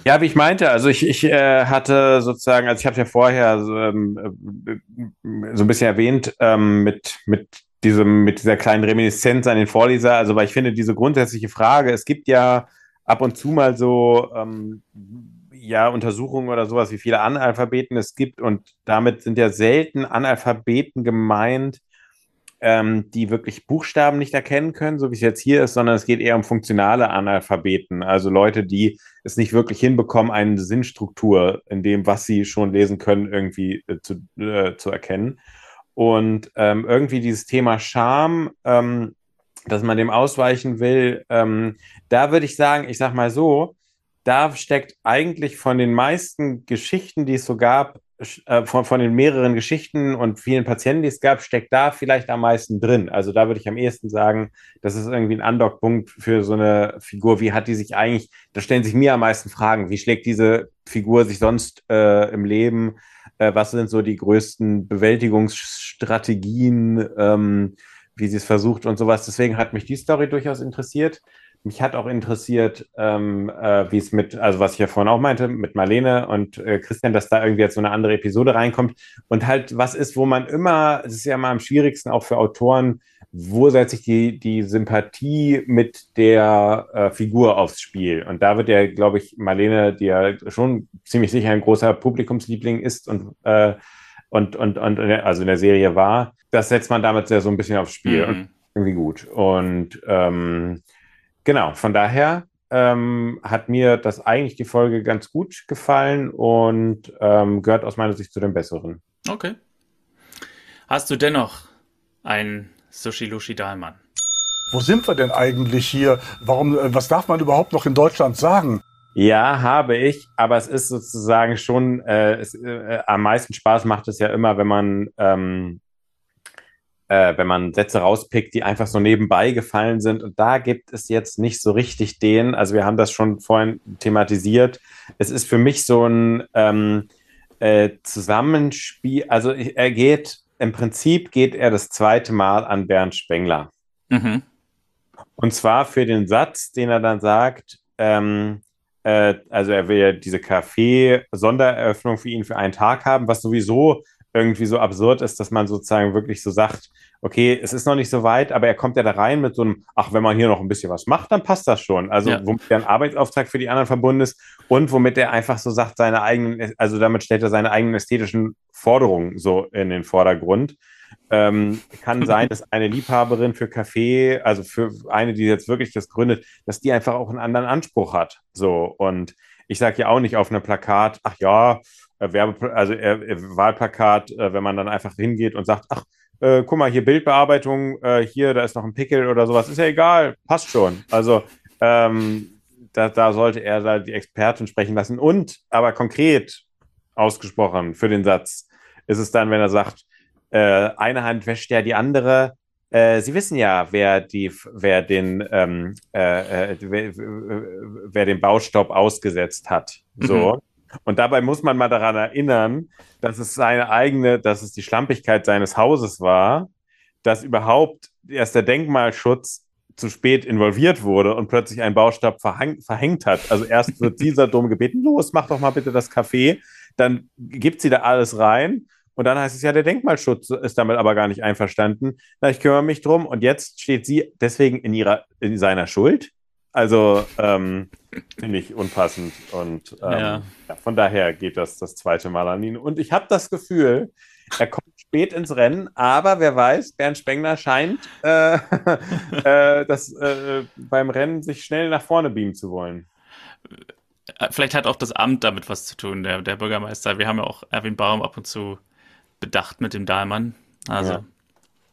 Ja, wie ich meinte, also ich, ich äh, hatte sozusagen, also ich habe ja vorher so, ähm, so ein bisschen erwähnt, ähm, mit, mit diesem, mit dieser kleinen Reminiszenz an den Vorleser, also weil ich finde, diese grundsätzliche Frage, es gibt ja ab und zu mal so ähm, ja, Untersuchungen oder sowas, wie viele Analphabeten es gibt und damit sind ja selten Analphabeten gemeint, ähm, die wirklich Buchstaben nicht erkennen können, so wie es jetzt hier ist, sondern es geht eher um funktionale Analphabeten, also Leute, die es nicht wirklich hinbekommen, eine Sinnstruktur in dem, was sie schon lesen können, irgendwie äh, zu, äh, zu erkennen. Und ähm, irgendwie dieses Thema Scham, ähm, dass man dem ausweichen will, ähm, da würde ich sagen, ich sag mal so, da steckt eigentlich von den meisten Geschichten, die es so gab, von, von den mehreren Geschichten und vielen Patienten, die es gab, steckt da vielleicht am meisten drin. Also da würde ich am ehesten sagen, das ist irgendwie ein Andockpunkt für so eine Figur. Wie hat die sich eigentlich, da stellen sich mir am meisten Fragen, wie schlägt diese Figur sich sonst äh, im Leben? Äh, was sind so die größten Bewältigungsstrategien, ähm, wie sie es versucht und sowas. Deswegen hat mich die Story durchaus interessiert. Mich hat auch interessiert, ähm, äh, wie es mit, also was ich ja vorhin auch meinte, mit Marlene und äh, Christian, dass da irgendwie jetzt so eine andere Episode reinkommt und halt was ist, wo man immer, es ist ja immer am schwierigsten auch für Autoren, wo setze ich die, die Sympathie mit der äh, Figur aufs Spiel? Und da wird ja, glaube ich, Marlene, die ja schon ziemlich sicher ein großer Publikumsliebling ist und, äh, und, und, und also in der Serie war, das setzt man damit ja so ein bisschen aufs Spiel. Mhm. Und irgendwie gut. Und ähm, Genau, von daher ähm, hat mir das eigentlich die Folge ganz gut gefallen und ähm, gehört aus meiner Sicht zu den besseren. Okay. Hast du dennoch ein Sushi Lushi Dahlmann? Wo sind wir denn eigentlich hier? Warum, äh, was darf man überhaupt noch in Deutschland sagen? Ja, habe ich, aber es ist sozusagen schon, äh, es, äh, am meisten Spaß macht es ja immer, wenn man ähm, äh, wenn man Sätze rauspickt, die einfach so nebenbei gefallen sind. Und da gibt es jetzt nicht so richtig den, also wir haben das schon vorhin thematisiert. Es ist für mich so ein ähm, äh, Zusammenspiel, also er geht, im Prinzip geht er das zweite Mal an Bernd Spengler. Mhm. Und zwar für den Satz, den er dann sagt, ähm, äh, also er will ja diese Café-Sondereröffnung für ihn für einen Tag haben, was sowieso irgendwie so absurd ist, dass man sozusagen wirklich so sagt, okay, es ist noch nicht so weit, aber er kommt ja da rein mit so einem, ach, wenn man hier noch ein bisschen was macht, dann passt das schon. Also ja. womit er ein Arbeitsauftrag für die anderen verbunden ist und womit er einfach so sagt, seine eigenen, also damit stellt er seine eigenen ästhetischen Forderungen so in den Vordergrund. Ähm, kann sein, [LAUGHS] dass eine Liebhaberin für Kaffee, also für eine, die jetzt wirklich das gründet, dass die einfach auch einen anderen Anspruch hat. So und ich sage ja auch nicht auf einem Plakat, ach ja, äh, Werbe, also äh, Wahlplakat, äh, wenn man dann einfach hingeht und sagt, ach, äh, guck mal, hier Bildbearbeitung, äh, hier, da ist noch ein Pickel oder sowas, ist ja egal, passt schon. Also ähm, da, da sollte er da die Expertin sprechen lassen. Und aber konkret ausgesprochen für den Satz ist es dann, wenn er sagt, äh, eine Hand wäscht ja die andere. Äh, Sie wissen ja, wer die, wer den, ähm, äh, äh wer, wer, den Baustopp ausgesetzt hat. So. Mhm. Und dabei muss man mal daran erinnern, dass es seine eigene, dass es die Schlampigkeit seines Hauses war, dass überhaupt erst der Denkmalschutz zu spät involviert wurde und plötzlich einen Baustab verhang, verhängt hat. Also erst wird [LAUGHS] dieser dumm gebeten, los, mach doch mal bitte das Café. Dann gibt sie da alles rein. Und dann heißt es ja, der Denkmalschutz ist damit aber gar nicht einverstanden. Na, ich kümmere mich drum. Und jetzt steht sie deswegen in ihrer, in seiner Schuld. Also ähm, finde ich unpassend. Und ähm, ja. Ja, von daher geht das das zweite Mal an ihn. Und ich habe das Gefühl, er kommt spät ins Rennen, aber wer weiß, Bernd Spengler scheint äh, [LAUGHS] äh, das, äh, beim Rennen sich schnell nach vorne beamen zu wollen. Äh, vielleicht hat auch das Amt damit was zu tun, der, der Bürgermeister. Wir haben ja auch Erwin Baum ab und zu bedacht mit dem Dahlmann. Also, ja,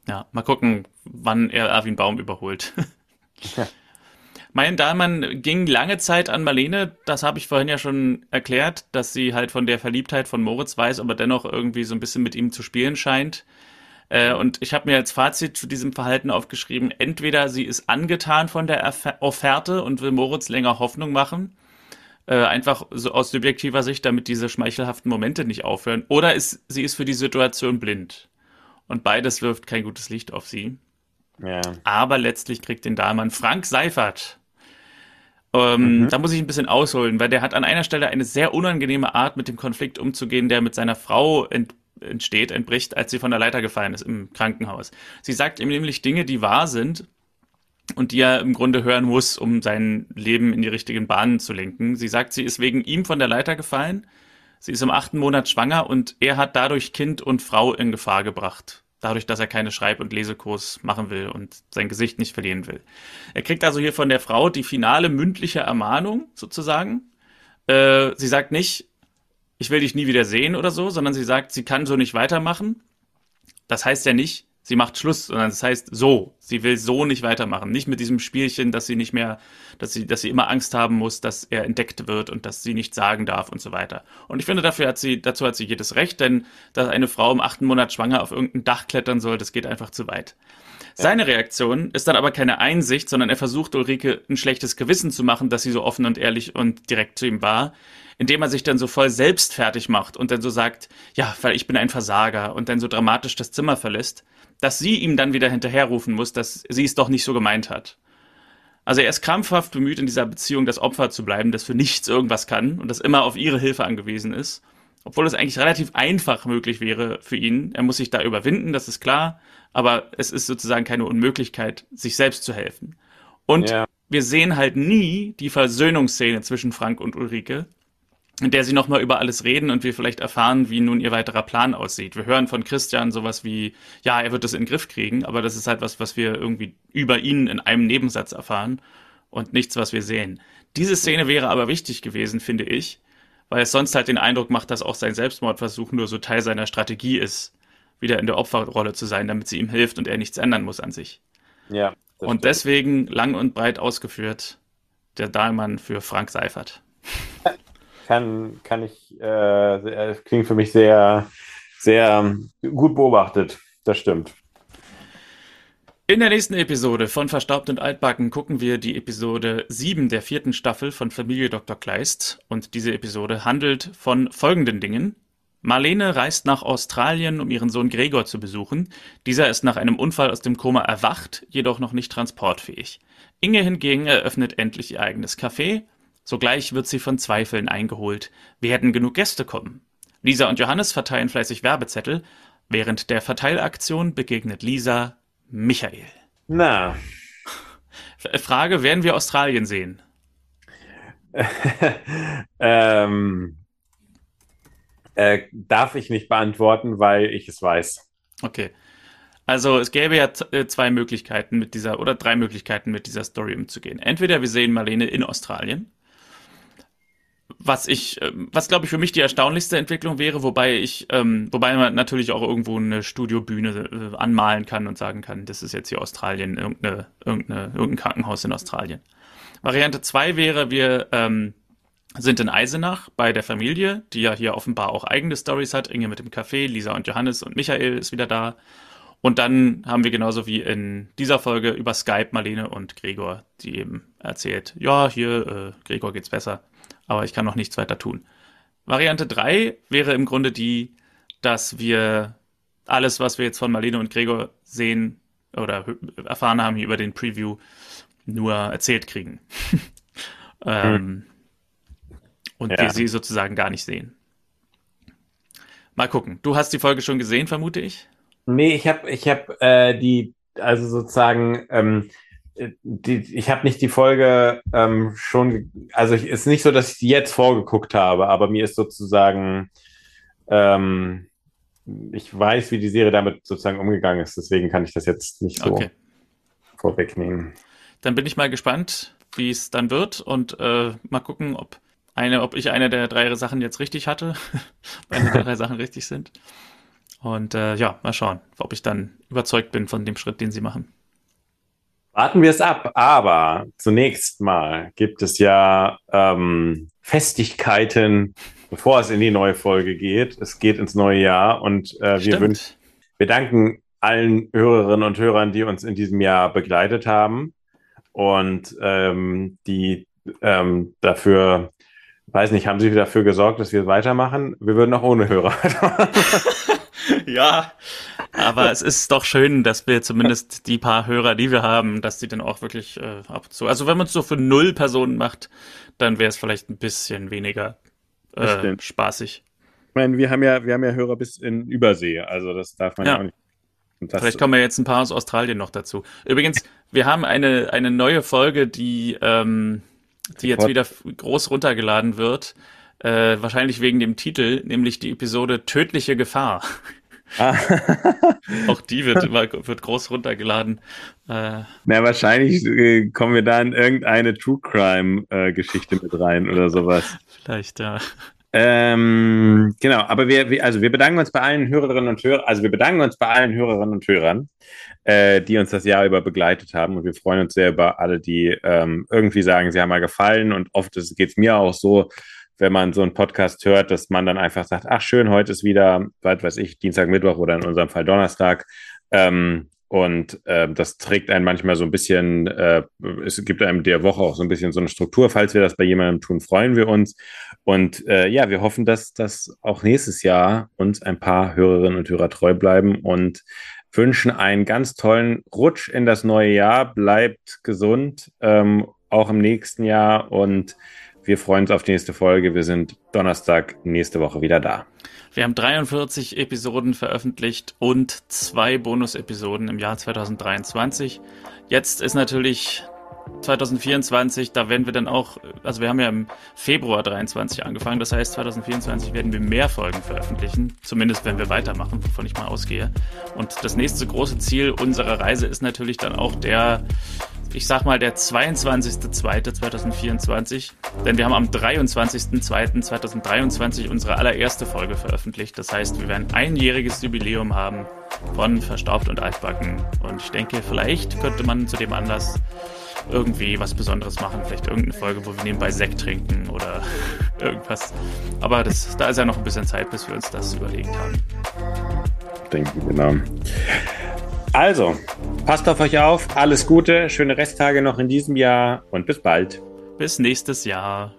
ja mal gucken, wann er Erwin Baum überholt. [LAUGHS] Mein Dahlmann ging lange Zeit an Marlene, das habe ich vorhin ja schon erklärt, dass sie halt von der Verliebtheit von Moritz weiß, aber dennoch irgendwie so ein bisschen mit ihm zu spielen scheint. Äh, und ich habe mir als Fazit zu diesem Verhalten aufgeschrieben, entweder sie ist angetan von der Offerte und will Moritz länger Hoffnung machen, äh, einfach so aus subjektiver Sicht, damit diese schmeichelhaften Momente nicht aufhören, oder ist, sie ist für die Situation blind. Und beides wirft kein gutes Licht auf sie. Ja. Aber letztlich kriegt den Dahlmann Frank Seifert ähm, mhm. Da muss ich ein bisschen ausholen, weil der hat an einer Stelle eine sehr unangenehme Art, mit dem Konflikt umzugehen, der mit seiner Frau ent entsteht, entbricht, als sie von der Leiter gefallen ist im Krankenhaus. Sie sagt ihm nämlich Dinge, die wahr sind und die er im Grunde hören muss, um sein Leben in die richtigen Bahnen zu lenken. Sie sagt, sie ist wegen ihm von der Leiter gefallen. Sie ist im achten Monat schwanger und er hat dadurch Kind und Frau in Gefahr gebracht dadurch, dass er keine Schreib- und Lesekurs machen will und sein Gesicht nicht verlieren will. Er kriegt also hier von der Frau die finale mündliche Ermahnung sozusagen. Äh, sie sagt nicht, ich will dich nie wieder sehen oder so, sondern sie sagt, sie kann so nicht weitermachen. Das heißt ja nicht, sie macht Schluss, sondern das heißt so. Sie will so nicht weitermachen. Nicht mit diesem Spielchen, dass sie nicht mehr, dass sie, dass sie immer Angst haben muss, dass er entdeckt wird und dass sie nicht sagen darf und so weiter. Und ich finde, dafür hat sie, dazu hat sie jedes Recht, denn dass eine Frau im achten Monat schwanger auf irgendein Dach klettern soll, das geht einfach zu weit. Seine Reaktion ist dann aber keine Einsicht, sondern er versucht Ulrike ein schlechtes Gewissen zu machen, dass sie so offen und ehrlich und direkt zu ihm war, indem er sich dann so voll selbst fertig macht und dann so sagt, ja, weil ich bin ein Versager und dann so dramatisch das Zimmer verlässt dass sie ihm dann wieder hinterherrufen muss, dass sie es doch nicht so gemeint hat. Also er ist krampfhaft bemüht, in dieser Beziehung das Opfer zu bleiben, das für nichts irgendwas kann und das immer auf ihre Hilfe angewiesen ist. Obwohl es eigentlich relativ einfach möglich wäre für ihn. Er muss sich da überwinden, das ist klar. Aber es ist sozusagen keine Unmöglichkeit, sich selbst zu helfen. Und ja. wir sehen halt nie die Versöhnungsszene zwischen Frank und Ulrike, in der sie nochmal über alles reden und wir vielleicht erfahren, wie nun ihr weiterer Plan aussieht. Wir hören von Christian sowas wie, ja, er wird das in den Griff kriegen, aber das ist halt was, was wir irgendwie über ihn in einem Nebensatz erfahren und nichts, was wir sehen. Diese Szene wäre aber wichtig gewesen, finde ich, weil es sonst halt den Eindruck macht, dass auch sein Selbstmordversuch nur so Teil seiner Strategie ist, wieder in der Opferrolle zu sein, damit sie ihm hilft und er nichts ändern muss an sich. Ja. Und deswegen lang und breit ausgeführt der Dahlmann für Frank Seifert. [LAUGHS] kann, kann ich, äh, klingt für mich sehr, sehr gut beobachtet. Das stimmt. In der nächsten Episode von Verstaubt und Altbacken gucken wir die Episode 7 der vierten Staffel von Familie Dr. Kleist. Und diese Episode handelt von folgenden Dingen. Marlene reist nach Australien, um ihren Sohn Gregor zu besuchen. Dieser ist nach einem Unfall aus dem Koma erwacht, jedoch noch nicht transportfähig. Inge hingegen eröffnet endlich ihr eigenes Café Sogleich wird sie von Zweifeln eingeholt. Werden genug Gäste kommen? Lisa und Johannes verteilen fleißig Werbezettel. Während der Verteilaktion begegnet Lisa Michael. Na. Frage, werden wir Australien sehen? [LAUGHS] ähm, äh, darf ich nicht beantworten, weil ich es weiß. Okay. Also es gäbe ja äh, zwei Möglichkeiten mit dieser, oder drei Möglichkeiten mit dieser Story umzugehen. Entweder wir sehen Marlene in Australien was ich, äh, was glaube ich für mich die erstaunlichste Entwicklung wäre, wobei ich, ähm, wobei man natürlich auch irgendwo eine Studiobühne äh, anmalen kann und sagen kann, das ist jetzt hier Australien, irgendeine, irgendeine, irgendein Krankenhaus in Australien. Variante zwei wäre, wir ähm, sind in Eisenach bei der Familie, die ja hier offenbar auch eigene Stories hat. Inge mit dem Café, Lisa und Johannes und Michael ist wieder da. Und dann haben wir genauso wie in dieser Folge über Skype Marlene und Gregor, die eben erzählt, ja, hier, äh, Gregor geht's besser, aber ich kann noch nichts weiter tun. Variante 3 wäre im Grunde die, dass wir alles, was wir jetzt von Marlene und Gregor sehen oder erfahren haben hier über den Preview, nur erzählt kriegen. [LAUGHS] ähm, hm. Und ja. wir sie sozusagen gar nicht sehen. Mal gucken. Du hast die Folge schon gesehen, vermute ich? Nee, ich habe ich hab, äh, die, also sozusagen, ähm, die, ich habe nicht die Folge ähm, schon, also es ist nicht so, dass ich die jetzt vorgeguckt habe, aber mir ist sozusagen, ähm, ich weiß, wie die Serie damit sozusagen umgegangen ist, deswegen kann ich das jetzt nicht so okay. vorwegnehmen. Dann bin ich mal gespannt, wie es dann wird und äh, mal gucken, ob eine, ob ich eine der drei Sachen jetzt richtig hatte, [LAUGHS] wenn die drei Sachen richtig sind. Und äh, ja, mal schauen, ob ich dann überzeugt bin von dem Schritt, den sie machen. Warten wir es ab, aber zunächst mal gibt es ja ähm, Festigkeiten, bevor es in die neue Folge geht. Es geht ins neue Jahr und äh, wir, wünschen, wir danken allen Hörerinnen und Hörern, die uns in diesem Jahr begleitet haben und ähm, die ähm, dafür, weiß nicht, haben sie dafür gesorgt, dass wir weitermachen. Wir würden auch ohne Hörer [LAUGHS] weitermachen. ja, aber es ist doch schön, dass wir zumindest die paar Hörer, die wir haben, dass die dann auch wirklich äh, ab und zu. Also wenn man es so für null Personen macht, dann wäre es vielleicht ein bisschen weniger äh, spaßig. Ich meine, wir haben ja, wir haben ja Hörer bis in Übersee, also das darf man ja, ja auch nicht. Vielleicht kommen ja jetzt ein paar aus Australien noch dazu. Übrigens, wir haben eine, eine neue Folge, die, ähm, die jetzt wieder groß runtergeladen wird. Äh, wahrscheinlich wegen dem Titel, nämlich die Episode Tödliche Gefahr. Ah. Auch die wird, wird groß runtergeladen. Äh, Na, wahrscheinlich äh, kommen wir da in irgendeine True Crime-Geschichte äh, mit rein oder sowas. Vielleicht, ja. Ähm, genau, aber wir, wir, also wir bedanken uns bei allen Hörerinnen und Hörern, also wir bedanken uns bei allen Hörerinnen und Hörern, äh, die uns das Jahr über begleitet haben und wir freuen uns sehr über alle, die ähm, irgendwie sagen, sie haben mal gefallen und oft geht es mir auch so, wenn man so einen Podcast hört, dass man dann einfach sagt, ach schön, heute ist wieder, was weiß ich, Dienstag, Mittwoch oder in unserem Fall Donnerstag. Ähm, und äh, das trägt einen manchmal so ein bisschen, äh, es gibt einem der Woche auch so ein bisschen so eine Struktur. Falls wir das bei jemandem tun, freuen wir uns. Und äh, ja, wir hoffen, dass das auch nächstes Jahr uns ein paar Hörerinnen und Hörer treu bleiben und wünschen einen ganz tollen Rutsch in das neue Jahr. Bleibt gesund, ähm, auch im nächsten Jahr und wir freuen uns auf die nächste Folge. Wir sind Donnerstag nächste Woche wieder da. Wir haben 43 Episoden veröffentlicht und zwei Bonus-Episoden im Jahr 2023. Jetzt ist natürlich 2024, da werden wir dann auch, also wir haben ja im Februar 23 angefangen, das heißt 2024 werden wir mehr Folgen veröffentlichen, zumindest wenn wir weitermachen, wovon ich mal ausgehe. Und das nächste große Ziel unserer Reise ist natürlich dann auch der ich sag mal, der 22.02.2024, denn wir haben am 23.02.2023 unsere allererste Folge veröffentlicht. Das heißt, wir werden einjähriges Jubiläum haben von Verstaubt und Altbacken. Und ich denke, vielleicht könnte man zu dem Anlass irgendwie was Besonderes machen. Vielleicht irgendeine Folge, wo wir nebenbei Sekt trinken oder [LAUGHS] irgendwas. Aber das, da ist ja noch ein bisschen Zeit, bis wir uns das überlegt haben. Denke, genau. Also, passt auf euch auf. Alles Gute, schöne Resttage noch in diesem Jahr und bis bald. Bis nächstes Jahr.